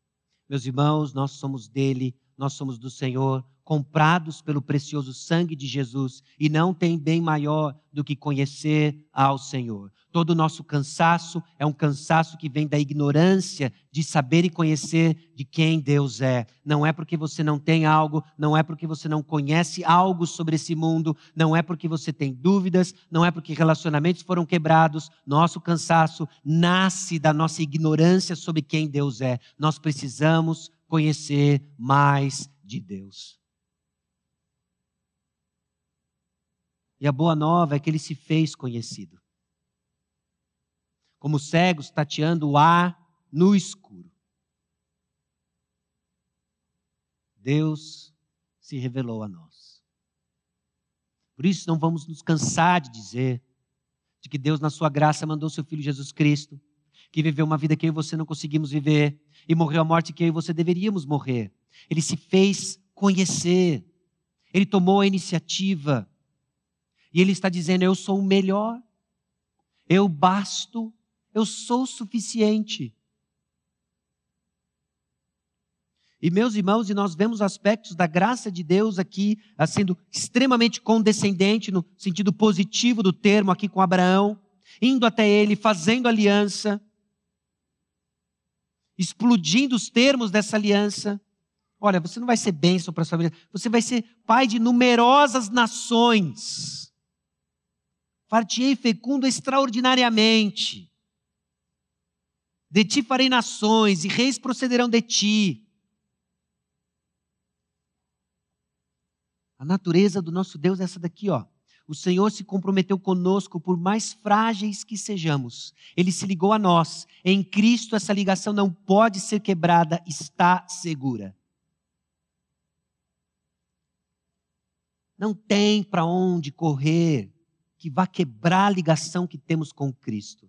Meus irmãos, nós somos dele, nós somos do Senhor, comprados pelo precioso sangue de Jesus, e não tem bem maior do que conhecer ao Senhor. Todo o nosso cansaço é um cansaço que vem da ignorância de saber e conhecer de quem Deus é. Não é porque você não tem algo, não é porque você não conhece algo sobre esse mundo, não é porque você tem dúvidas, não é porque relacionamentos foram quebrados. Nosso cansaço nasce da nossa ignorância sobre quem Deus é. Nós precisamos conhecer mais de Deus. E a boa nova é que ele se fez conhecido. Como cegos tateando o ar no escuro. Deus se revelou a nós. Por isso não vamos nos cansar de dizer de que Deus, na sua graça, mandou seu filho Jesus Cristo, que viveu uma vida que eu e você não conseguimos viver, e morreu a morte que eu e você deveríamos morrer. Ele se fez conhecer. Ele tomou a iniciativa e ele está dizendo: Eu sou o melhor, eu basto, eu sou o suficiente. E meus irmãos, e nós vemos aspectos da graça de Deus aqui sendo extremamente condescendente no sentido positivo do termo aqui com Abraão, indo até ele, fazendo aliança, explodindo os termos dessa aliança. Olha, você não vai ser bênção para a sua vida, você vai ser pai de numerosas nações far-te-ei fecundo extraordinariamente. De ti farei nações, e reis procederão de ti. A natureza do nosso Deus é essa daqui, ó. O Senhor se comprometeu conosco por mais frágeis que sejamos. Ele se ligou a nós. Em Cristo essa ligação não pode ser quebrada, está segura. Não tem para onde correr que vá quebrar a ligação que temos com Cristo.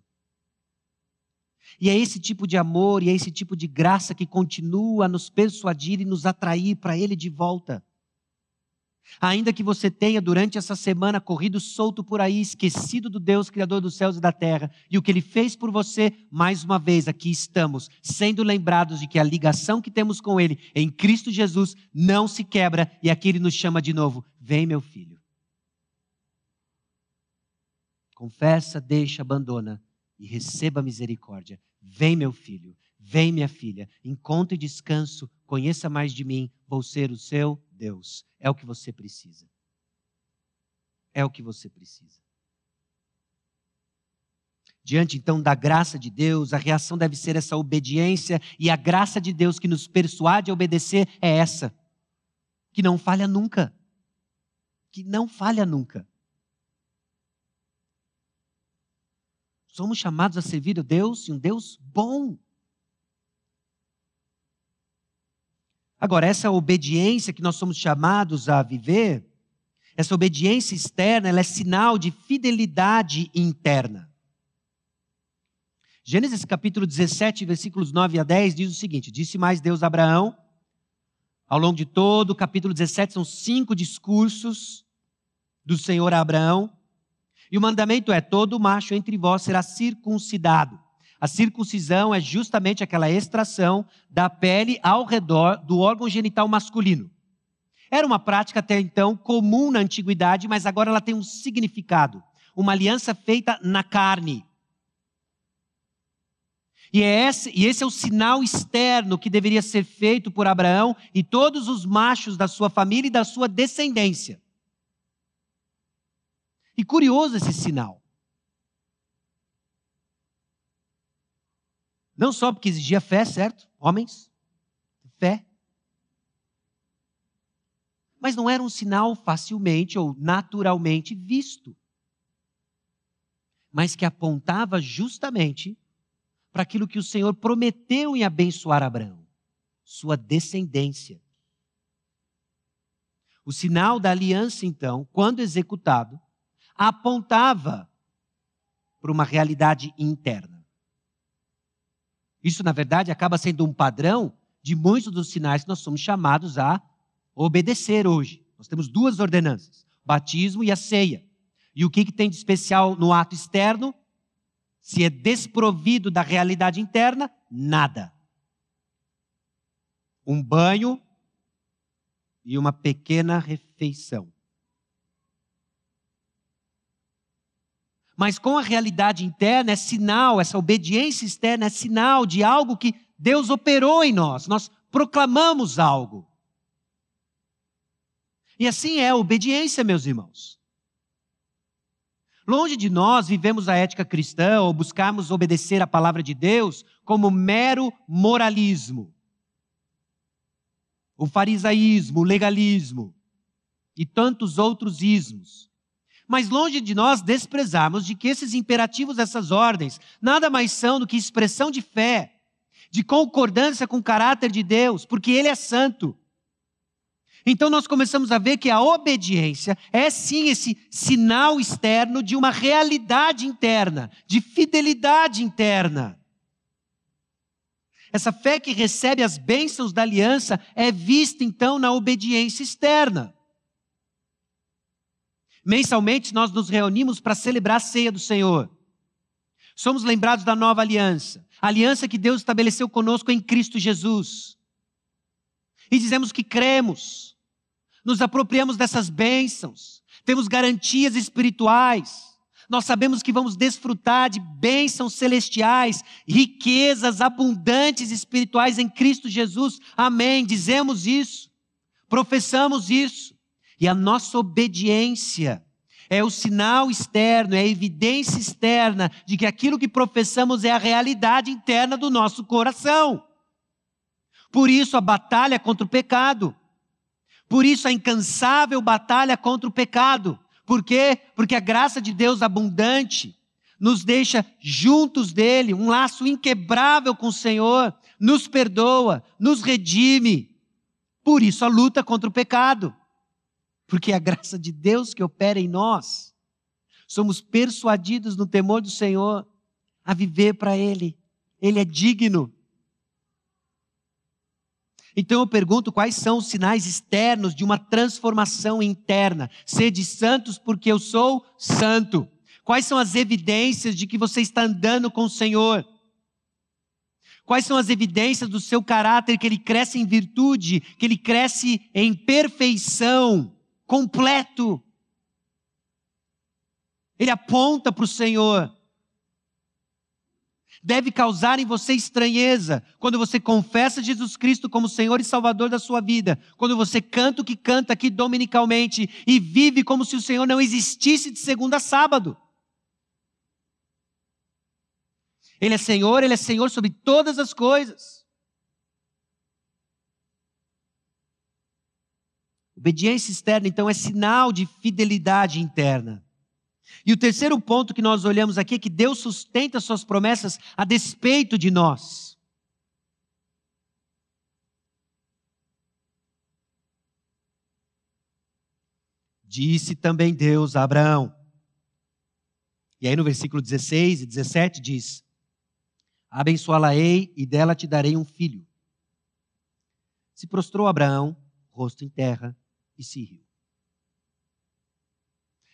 E é esse tipo de amor e é esse tipo de graça que continua a nos persuadir e nos atrair para Ele de volta. Ainda que você tenha durante essa semana corrido solto por aí, esquecido do Deus Criador dos céus e da terra, e o que Ele fez por você, mais uma vez aqui estamos, sendo lembrados de que a ligação que temos com Ele em Cristo Jesus não se quebra, e aqui Ele nos chama de novo: Vem, meu filho. Confessa, deixa, abandona e receba misericórdia. Vem, meu filho, vem, minha filha, encontre descanso, conheça mais de mim, vou ser o seu Deus. É o que você precisa. É o que você precisa. Diante então da graça de Deus, a reação deve ser essa obediência, e a graça de Deus que nos persuade a obedecer é essa, que não falha nunca. Que não falha nunca. Somos chamados a servir a Deus e um Deus bom. Agora, essa obediência que nós somos chamados a viver, essa obediência externa, ela é sinal de fidelidade interna. Gênesis capítulo 17, versículos 9 a 10 diz o seguinte: Disse mais Deus a Abraão, ao longo de todo o capítulo 17, são cinco discursos do Senhor a Abraão. E o mandamento é: todo macho entre vós será circuncidado. A circuncisão é justamente aquela extração da pele ao redor do órgão genital masculino. Era uma prática até então comum na antiguidade, mas agora ela tem um significado. Uma aliança feita na carne. E, é esse, e esse é o sinal externo que deveria ser feito por Abraão e todos os machos da sua família e da sua descendência. E curioso esse sinal. Não só porque exigia fé, certo? Homens, fé. Mas não era um sinal facilmente ou naturalmente visto. Mas que apontava justamente para aquilo que o Senhor prometeu em abençoar Abraão, sua descendência. O sinal da aliança, então, quando executado, apontava para uma realidade interna. Isso, na verdade, acaba sendo um padrão de muitos dos sinais que nós somos chamados a obedecer hoje. Nós temos duas ordenanças: batismo e a ceia. E o que, que tem de especial no ato externo? Se é desprovido da realidade interna, nada. Um banho e uma pequena refeição. Mas com a realidade interna é sinal, essa obediência externa é sinal de algo que Deus operou em nós. Nós proclamamos algo. E assim é a obediência, meus irmãos. Longe de nós vivemos a ética cristã ou buscarmos obedecer a palavra de Deus como mero moralismo. O farisaísmo, o legalismo e tantos outros ismos. Mas longe de nós desprezarmos de que esses imperativos, essas ordens, nada mais são do que expressão de fé, de concordância com o caráter de Deus, porque Ele é santo. Então nós começamos a ver que a obediência é sim esse sinal externo de uma realidade interna, de fidelidade interna. Essa fé que recebe as bênçãos da aliança é vista então na obediência externa. Mensalmente nós nos reunimos para celebrar a ceia do Senhor. Somos lembrados da nova aliança, a aliança que Deus estabeleceu conosco em Cristo Jesus. E dizemos que cremos nos apropriamos dessas bênçãos, temos garantias espirituais, nós sabemos que vamos desfrutar de bênçãos celestiais, riquezas abundantes espirituais em Cristo Jesus. Amém. Dizemos isso, professamos isso, e a nossa obediência é o sinal externo, é a evidência externa de que aquilo que professamos é a realidade interna do nosso coração. Por isso, a batalha contra o pecado. Por isso a incansável batalha contra o pecado. Por quê? Porque a graça de Deus abundante nos deixa juntos dele, um laço inquebrável com o Senhor, nos perdoa, nos redime. Por isso a luta contra o pecado. Porque é a graça de Deus que opera em nós. Somos persuadidos no temor do Senhor a viver para Ele. Ele é digno. Então eu pergunto quais são os sinais externos de uma transformação interna. Sede santos porque eu sou santo. Quais são as evidências de que você está andando com o Senhor? Quais são as evidências do seu caráter que ele cresce em virtude, que ele cresce em perfeição, completo? Ele aponta para o Senhor deve causar em você estranheza quando você confessa Jesus Cristo como Senhor e Salvador da sua vida, quando você canta o que canta aqui dominicalmente e vive como se o Senhor não existisse de segunda a sábado. Ele é Senhor, Ele é Senhor sobre todas as coisas. Obediência externa, então, é sinal de fidelidade interna. E o terceiro ponto que nós olhamos aqui é que Deus sustenta suas promessas a despeito de nós. Disse também Deus a Abraão. E aí no versículo 16 e 17 diz: Abençoá-la-ei e dela te darei um filho. Se prostrou Abraão, rosto em terra, e se riu.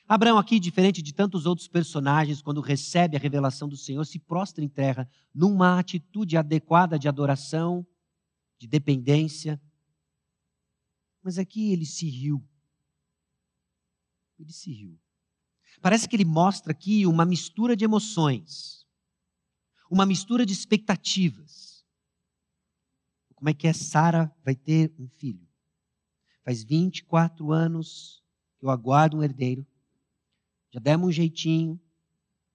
Abraão, aqui, diferente de tantos outros personagens, quando recebe a revelação do Senhor, se prostra em terra numa atitude adequada de adoração, de dependência. Mas aqui ele se riu. Ele se riu. Parece que ele mostra aqui uma mistura de emoções. uma mistura de expectativas. Como é que é Sara vai ter um filho? Faz 24 anos que eu aguardo um herdeiro. Já demos um jeitinho.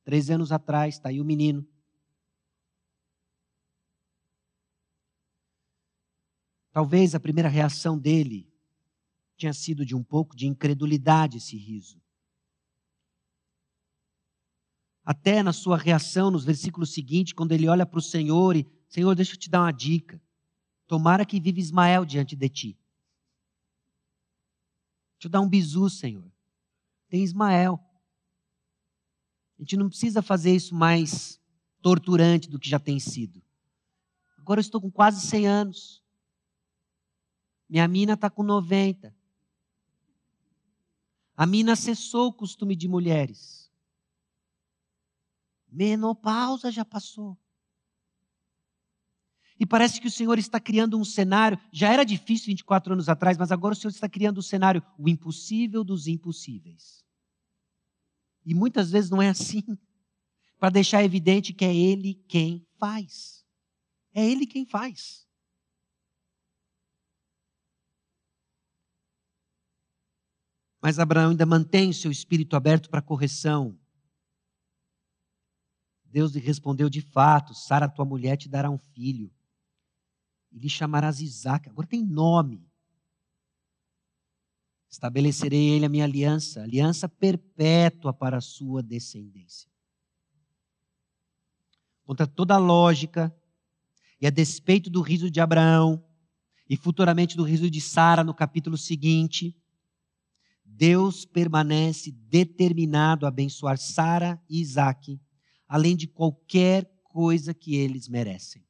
Três anos atrás, está aí o menino. Talvez a primeira reação dele tinha sido de um pouco de incredulidade esse riso. Até na sua reação, nos versículos seguintes, quando ele olha para o Senhor e, Senhor, deixa eu te dar uma dica. Tomara que vive Ismael diante de ti. Deixa eu dar um bizu, Senhor. Tem Ismael. A gente não precisa fazer isso mais torturante do que já tem sido. Agora eu estou com quase 100 anos. Minha mina está com 90. A mina cessou o costume de mulheres. Menopausa já passou. E parece que o Senhor está criando um cenário. Já era difícil 24 anos atrás, mas agora o Senhor está criando um cenário, o impossível dos impossíveis. E muitas vezes não é assim. <laughs> Para deixar evidente que é Ele quem faz. É Ele quem faz. Mas Abraão ainda mantém seu espírito aberto para correção. Deus lhe respondeu de fato: Sara, tua mulher, te dará um filho. E lhe chamarás Isaac. Agora tem nome. Estabelecerei ele a minha aliança, aliança perpétua para a sua descendência. Contra toda a lógica, e a despeito do riso de Abraão, e futuramente do riso de Sara no capítulo seguinte, Deus permanece determinado a abençoar Sara e Isaac, além de qualquer coisa que eles merecem.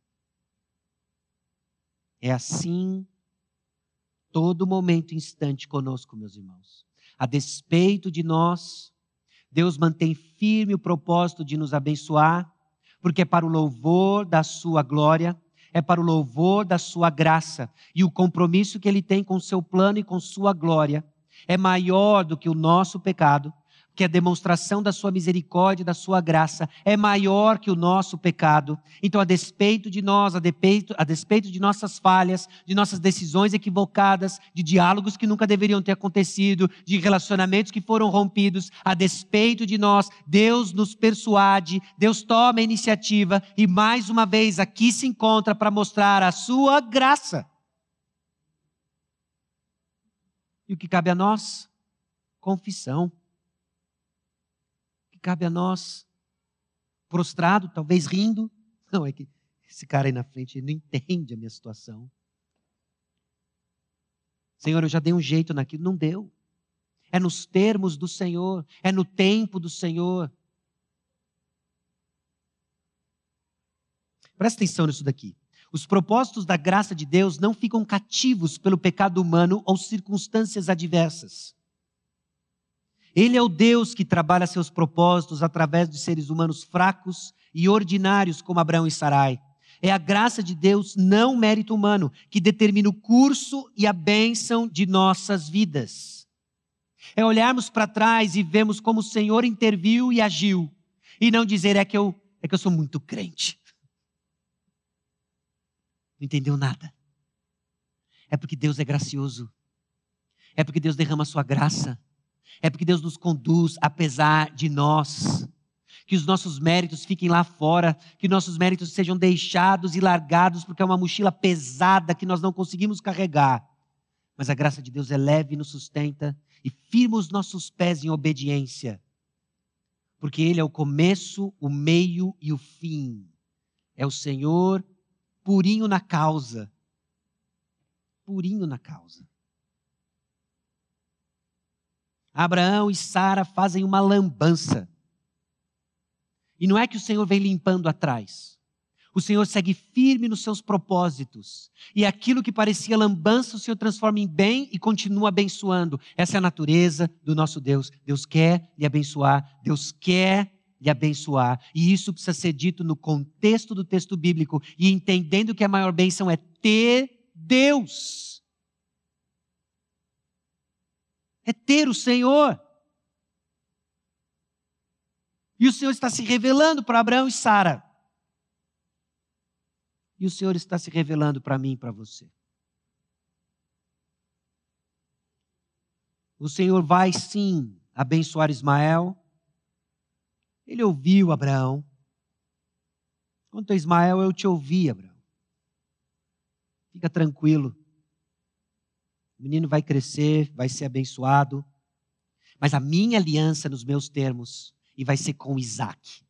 É assim todo momento instante conosco, meus irmãos. A despeito de nós, Deus mantém firme o propósito de nos abençoar, porque é para o louvor da sua glória, é para o louvor da sua graça e o compromisso que ele tem com o seu plano e com sua glória é maior do que o nosso pecado, que a demonstração da sua misericórdia, da sua graça, é maior que o nosso pecado. Então, a despeito de nós, a despeito, a despeito de nossas falhas, de nossas decisões equivocadas, de diálogos que nunca deveriam ter acontecido, de relacionamentos que foram rompidos, a despeito de nós, Deus nos persuade, Deus toma a iniciativa e mais uma vez aqui se encontra para mostrar a sua graça. E o que cabe a nós? Confissão. Cabe a nós? Prostrado, talvez rindo. Não, é que esse cara aí na frente não entende a minha situação. Senhor, eu já dei um jeito naquilo. Não deu. É nos termos do Senhor, é no tempo do Senhor. Presta atenção nisso daqui. Os propósitos da graça de Deus não ficam cativos pelo pecado humano ou circunstâncias adversas. Ele é o Deus que trabalha seus propósitos através de seres humanos fracos e ordinários como Abraão e Sarai. É a graça de Deus, não mérito humano, que determina o curso e a bênção de nossas vidas. É olharmos para trás e vermos como o Senhor interviu e agiu, e não dizer é que eu é que eu sou muito crente. Não entendeu nada. É porque Deus é gracioso. É porque Deus derrama a sua graça. É porque Deus nos conduz apesar de nós. Que os nossos méritos fiquem lá fora, que nossos méritos sejam deixados e largados, porque é uma mochila pesada que nós não conseguimos carregar. Mas a graça de Deus é leve e nos sustenta e firma os nossos pés em obediência. Porque Ele é o começo, o meio e o fim. É o Senhor purinho na causa. Purinho na causa. Abraão e Sara fazem uma lambança. E não é que o Senhor vem limpando atrás. O Senhor segue firme nos seus propósitos. E aquilo que parecia lambança, o Senhor transforma em bem e continua abençoando. Essa é a natureza do nosso Deus. Deus quer lhe abençoar. Deus quer lhe abençoar. E isso precisa ser dito no contexto do texto bíblico e entendendo que a maior bênção é ter Deus. É ter o Senhor. E o Senhor está se revelando para Abraão e Sara. E o Senhor está se revelando para mim e para você. O Senhor vai sim abençoar Ismael. Ele ouviu Abraão. Quanto a Ismael, eu te ouvi, Abraão. Fica tranquilo. O menino vai crescer, vai ser abençoado. Mas a minha aliança nos meus termos, e vai ser com Isaac,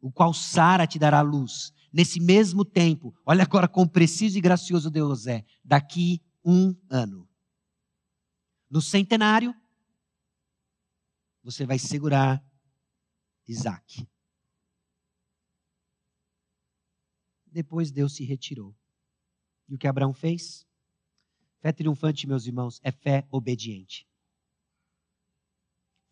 o qual Sara te dará luz. Nesse mesmo tempo, olha agora quão preciso e gracioso Deus é, daqui um ano. No centenário, você vai segurar Isaac. Depois Deus se retirou. E o que Abraão fez? Fé triunfante, meus irmãos, é fé obediente.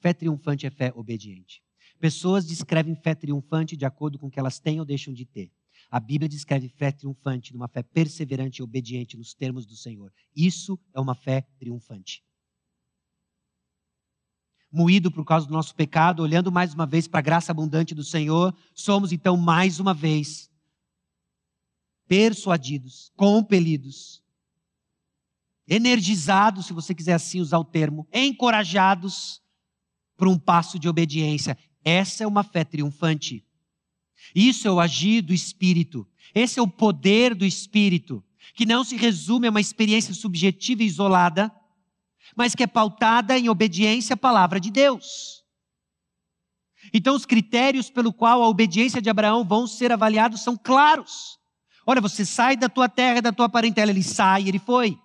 Fé triunfante é fé obediente. Pessoas descrevem fé triunfante de acordo com o que elas têm ou deixam de ter. A Bíblia descreve fé triunfante numa fé perseverante e obediente nos termos do Senhor. Isso é uma fé triunfante. Moído por causa do nosso pecado, olhando mais uma vez para a graça abundante do Senhor, somos então mais uma vez persuadidos, compelidos, energizados, se você quiser assim usar o termo, encorajados para um passo de obediência. Essa é uma fé triunfante. Isso é o agir do Espírito. Esse é o poder do Espírito, que não se resume a uma experiência subjetiva e isolada, mas que é pautada em obediência à palavra de Deus. Então, os critérios pelo qual a obediência de Abraão vão ser avaliados são claros. Olha, você sai da tua terra, da tua parentela, ele sai, ele foi.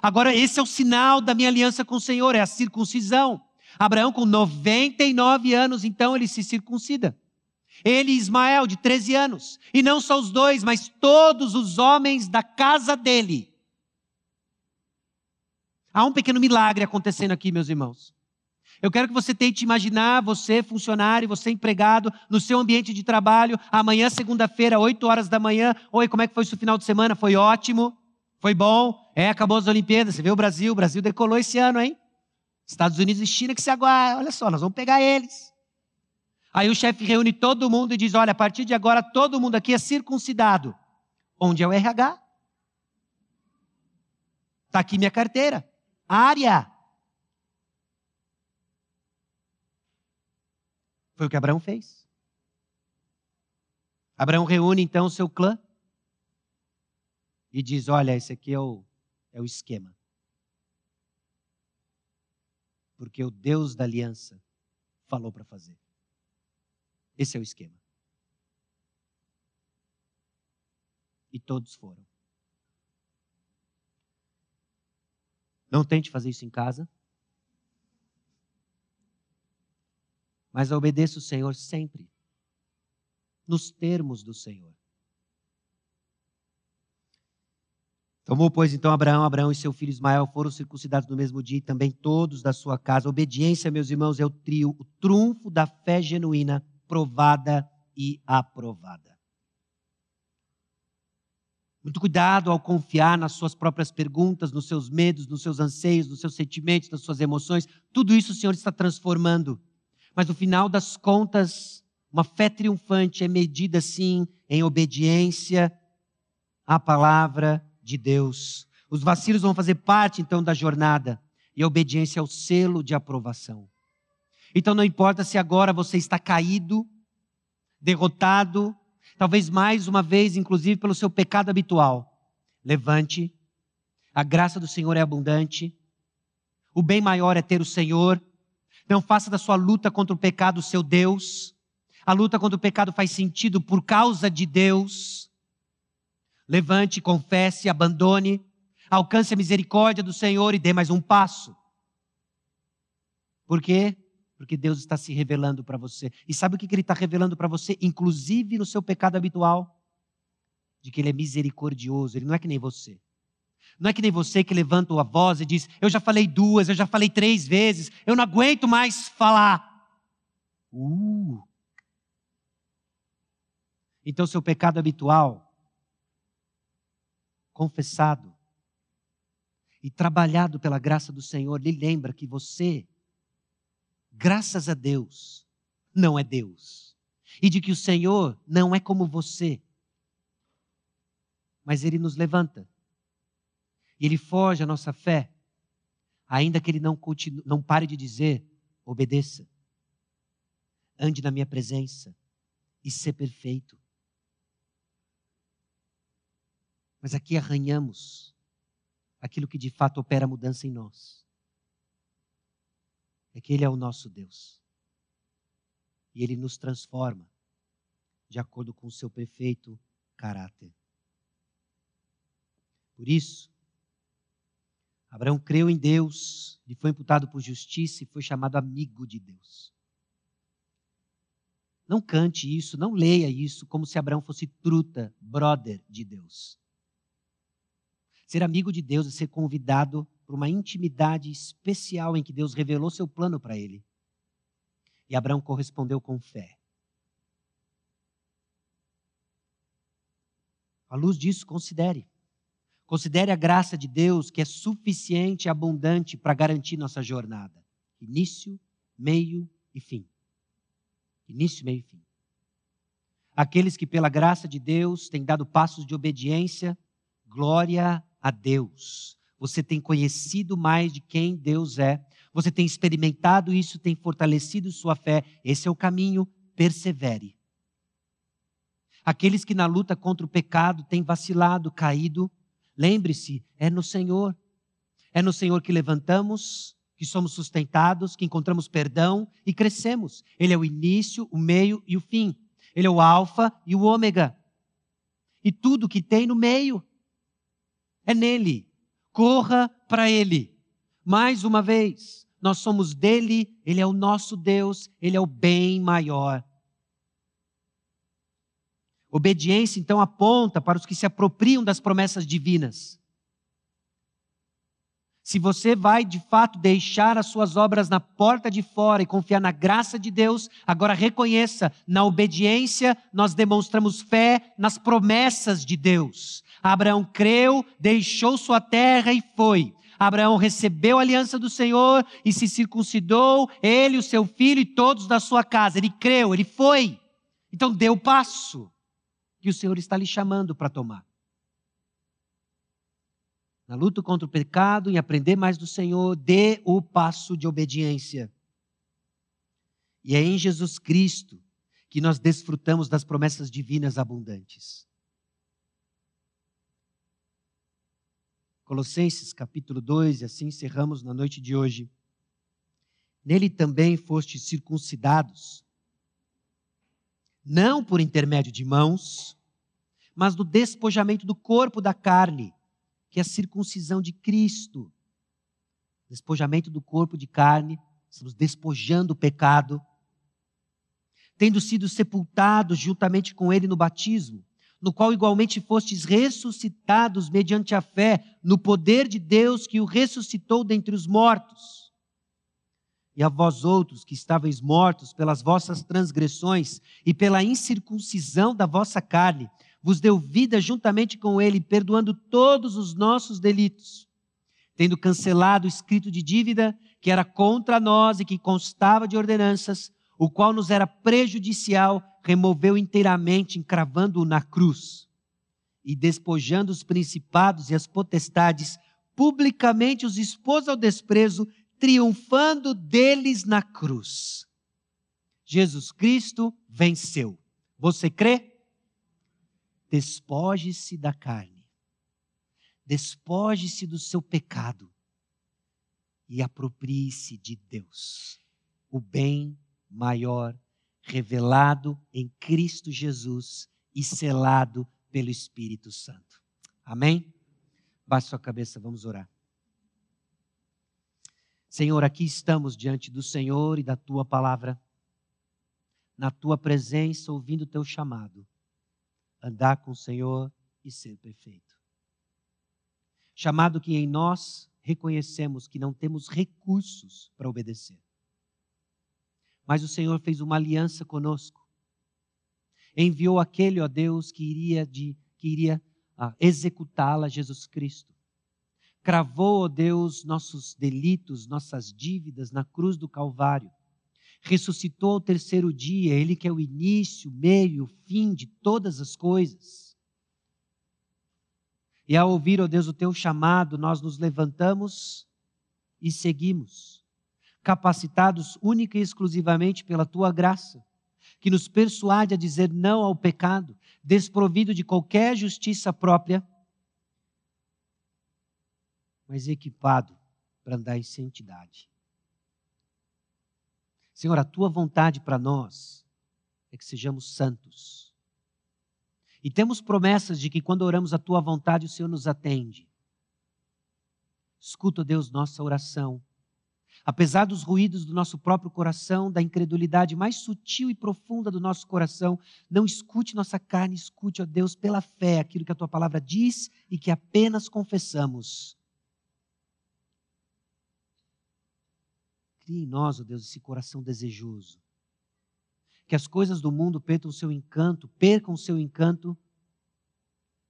Agora, esse é o sinal da minha aliança com o Senhor, é a circuncisão. Abraão, com 99 anos, então ele se circuncida. Ele e Ismael, de 13 anos. E não só os dois, mas todos os homens da casa dele. Há um pequeno milagre acontecendo aqui, meus irmãos. Eu quero que você tente imaginar você, funcionário, você empregado, no seu ambiente de trabalho, amanhã, segunda-feira, 8 horas da manhã. Oi, como é que foi o seu final de semana? Foi ótimo? Foi bom? É, acabou as Olimpíadas. Você vê o Brasil? O Brasil decolou esse ano, hein? Estados Unidos e China que se aguarda. Olha só, nós vamos pegar eles. Aí o chefe reúne todo mundo e diz: Olha, a partir de agora todo mundo aqui é circuncidado. Onde é o RH? Está aqui minha carteira. Área. Foi o que Abraão fez. Abraão reúne então o seu clã e diz: Olha, esse aqui é o, é o esquema. Porque o Deus da aliança falou para fazer. Esse é o esquema. E todos foram. Não tente fazer isso em casa. Mas obedeça o Senhor sempre. Nos termos do Senhor. Tomou, pois, então Abraão, Abraão e seu filho Ismael foram circuncidados no mesmo dia e também todos da sua casa. obediência, meus irmãos, é o trio, o trunfo da fé genuína, provada e aprovada. Muito cuidado ao confiar nas suas próprias perguntas, nos seus medos, nos seus anseios, nos seus sentimentos, nas suas emoções. Tudo isso o Senhor está transformando. Mas no final das contas, uma fé triunfante é medida sim em obediência à palavra de Deus. Os vacilos vão fazer parte então da jornada e a obediência é o selo de aprovação. Então não importa se agora você está caído, derrotado, talvez mais uma vez, inclusive pelo seu pecado habitual. Levante, a graça do Senhor é abundante, o bem maior é ter o Senhor. Não faça da sua luta contra o pecado o seu Deus. A luta contra o pecado faz sentido por causa de Deus. Levante, confesse, abandone, alcance a misericórdia do Senhor e dê mais um passo. Por quê? Porque Deus está se revelando para você. E sabe o que Ele está revelando para você, inclusive no seu pecado habitual? De que Ele é misericordioso, Ele não é que nem você. Não é que nem você que levanta a voz e diz: Eu já falei duas, eu já falei três vezes, eu não aguento mais falar. Uh. Então, seu pecado habitual confessado e trabalhado pela graça do Senhor, lhe lembra que você, graças a Deus, não é Deus. E de que o Senhor não é como você. mas ele nos levanta. E ele foge à nossa fé, ainda que ele não, continue, não pare de dizer: obedeça, ande na minha presença e ser perfeito. Mas aqui arranhamos aquilo que de fato opera mudança em nós. É que Ele é o nosso Deus. E Ele nos transforma de acordo com o seu perfeito caráter. Por isso, Abraão creu em Deus, lhe foi imputado por justiça e foi chamado amigo de Deus. Não cante isso, não leia isso como se Abraão fosse truta, brother de Deus. Ser amigo de Deus é ser convidado para uma intimidade especial em que Deus revelou seu plano para ele. E Abraão correspondeu com fé. À luz disso, considere. Considere a graça de Deus que é suficiente e abundante para garantir nossa jornada. Início, meio e fim. Início, meio e fim. Aqueles que, pela graça de Deus, têm dado passos de obediência, glória a Deus. Você tem conhecido mais de quem Deus é. Você tem experimentado isso, tem fortalecido sua fé. Esse é o caminho. Persevere. Aqueles que na luta contra o pecado têm vacilado, caído, lembre-se, é no Senhor. É no Senhor que levantamos, que somos sustentados, que encontramos perdão e crescemos. Ele é o início, o meio e o fim. Ele é o Alfa e o Ômega. E tudo que tem no meio. É nele. Corra para ele. Mais uma vez, nós somos dele, ele é o nosso Deus, ele é o bem maior. Obediência, então, aponta para os que se apropriam das promessas divinas. Se você vai de fato deixar as suas obras na porta de fora e confiar na graça de Deus, agora reconheça, na obediência nós demonstramos fé nas promessas de Deus. Abraão creu, deixou sua terra e foi. Abraão recebeu a aliança do Senhor e se circuncidou, ele, o seu filho e todos da sua casa. Ele creu, ele foi. Então deu o passo que o Senhor está lhe chamando para tomar na luta contra o pecado, em aprender mais do Senhor, dê o passo de obediência. E é em Jesus Cristo que nós desfrutamos das promessas divinas abundantes. Colossenses capítulo 2, e assim encerramos na noite de hoje. Nele também fostes circuncidados, não por intermédio de mãos, mas do despojamento do corpo da carne que é a circuncisão de Cristo. Despojamento do corpo de carne, estamos despojando o pecado. Tendo sido sepultados juntamente com ele no batismo, no qual igualmente fostes ressuscitados mediante a fé no poder de Deus que o ressuscitou dentre os mortos. E a vós outros que estáveis mortos pelas vossas transgressões e pela incircuncisão da vossa carne, vos deu vida juntamente com ele, perdoando todos os nossos delitos, tendo cancelado o escrito de dívida que era contra nós e que constava de ordenanças, o qual nos era prejudicial, removeu inteiramente, encravando-o na cruz. E despojando os principados e as potestades, publicamente os expôs ao desprezo, triunfando deles na cruz. Jesus Cristo venceu. Você crê? Despoje-se da carne. Despoje-se do seu pecado. E aproprie-se de Deus. O bem maior revelado em Cristo Jesus e selado pelo Espírito Santo. Amém? Baixe sua cabeça, vamos orar. Senhor, aqui estamos diante do Senhor e da tua palavra, na tua presença, ouvindo o teu chamado andar com o Senhor e ser perfeito. Chamado que em nós reconhecemos que não temos recursos para obedecer. Mas o Senhor fez uma aliança conosco. Enviou aquele, ó Deus, que iria, de, que iria ah, executá-la, Jesus Cristo. Cravou, ó Deus, nossos delitos, nossas dívidas na cruz do Calvário ressuscitou ao terceiro dia, Ele que é o início, o meio, o fim de todas as coisas. E ao ouvir, ó Deus, o teu chamado, nós nos levantamos e seguimos, capacitados única e exclusivamente pela tua graça, que nos persuade a dizer não ao pecado, desprovido de qualquer justiça própria, mas equipado para andar em santidade. Senhor, a tua vontade para nós é que sejamos santos. E temos promessas de que quando oramos a tua vontade, o Senhor nos atende. Escuta, Deus, nossa oração. Apesar dos ruídos do nosso próprio coração, da incredulidade mais sutil e profunda do nosso coração, não escute nossa carne, escute, ó Deus, pela fé, aquilo que a tua palavra diz e que apenas confessamos. Cria em nós, ó Deus, esse coração desejoso. Que as coisas do mundo percam o seu encanto, percam o seu encanto,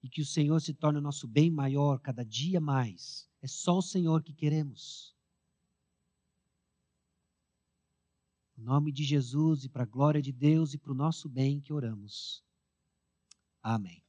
e que o Senhor se torne o nosso bem maior cada dia mais. É só o Senhor que queremos. Em nome de Jesus e para a glória de Deus e para o nosso bem que oramos. Amém.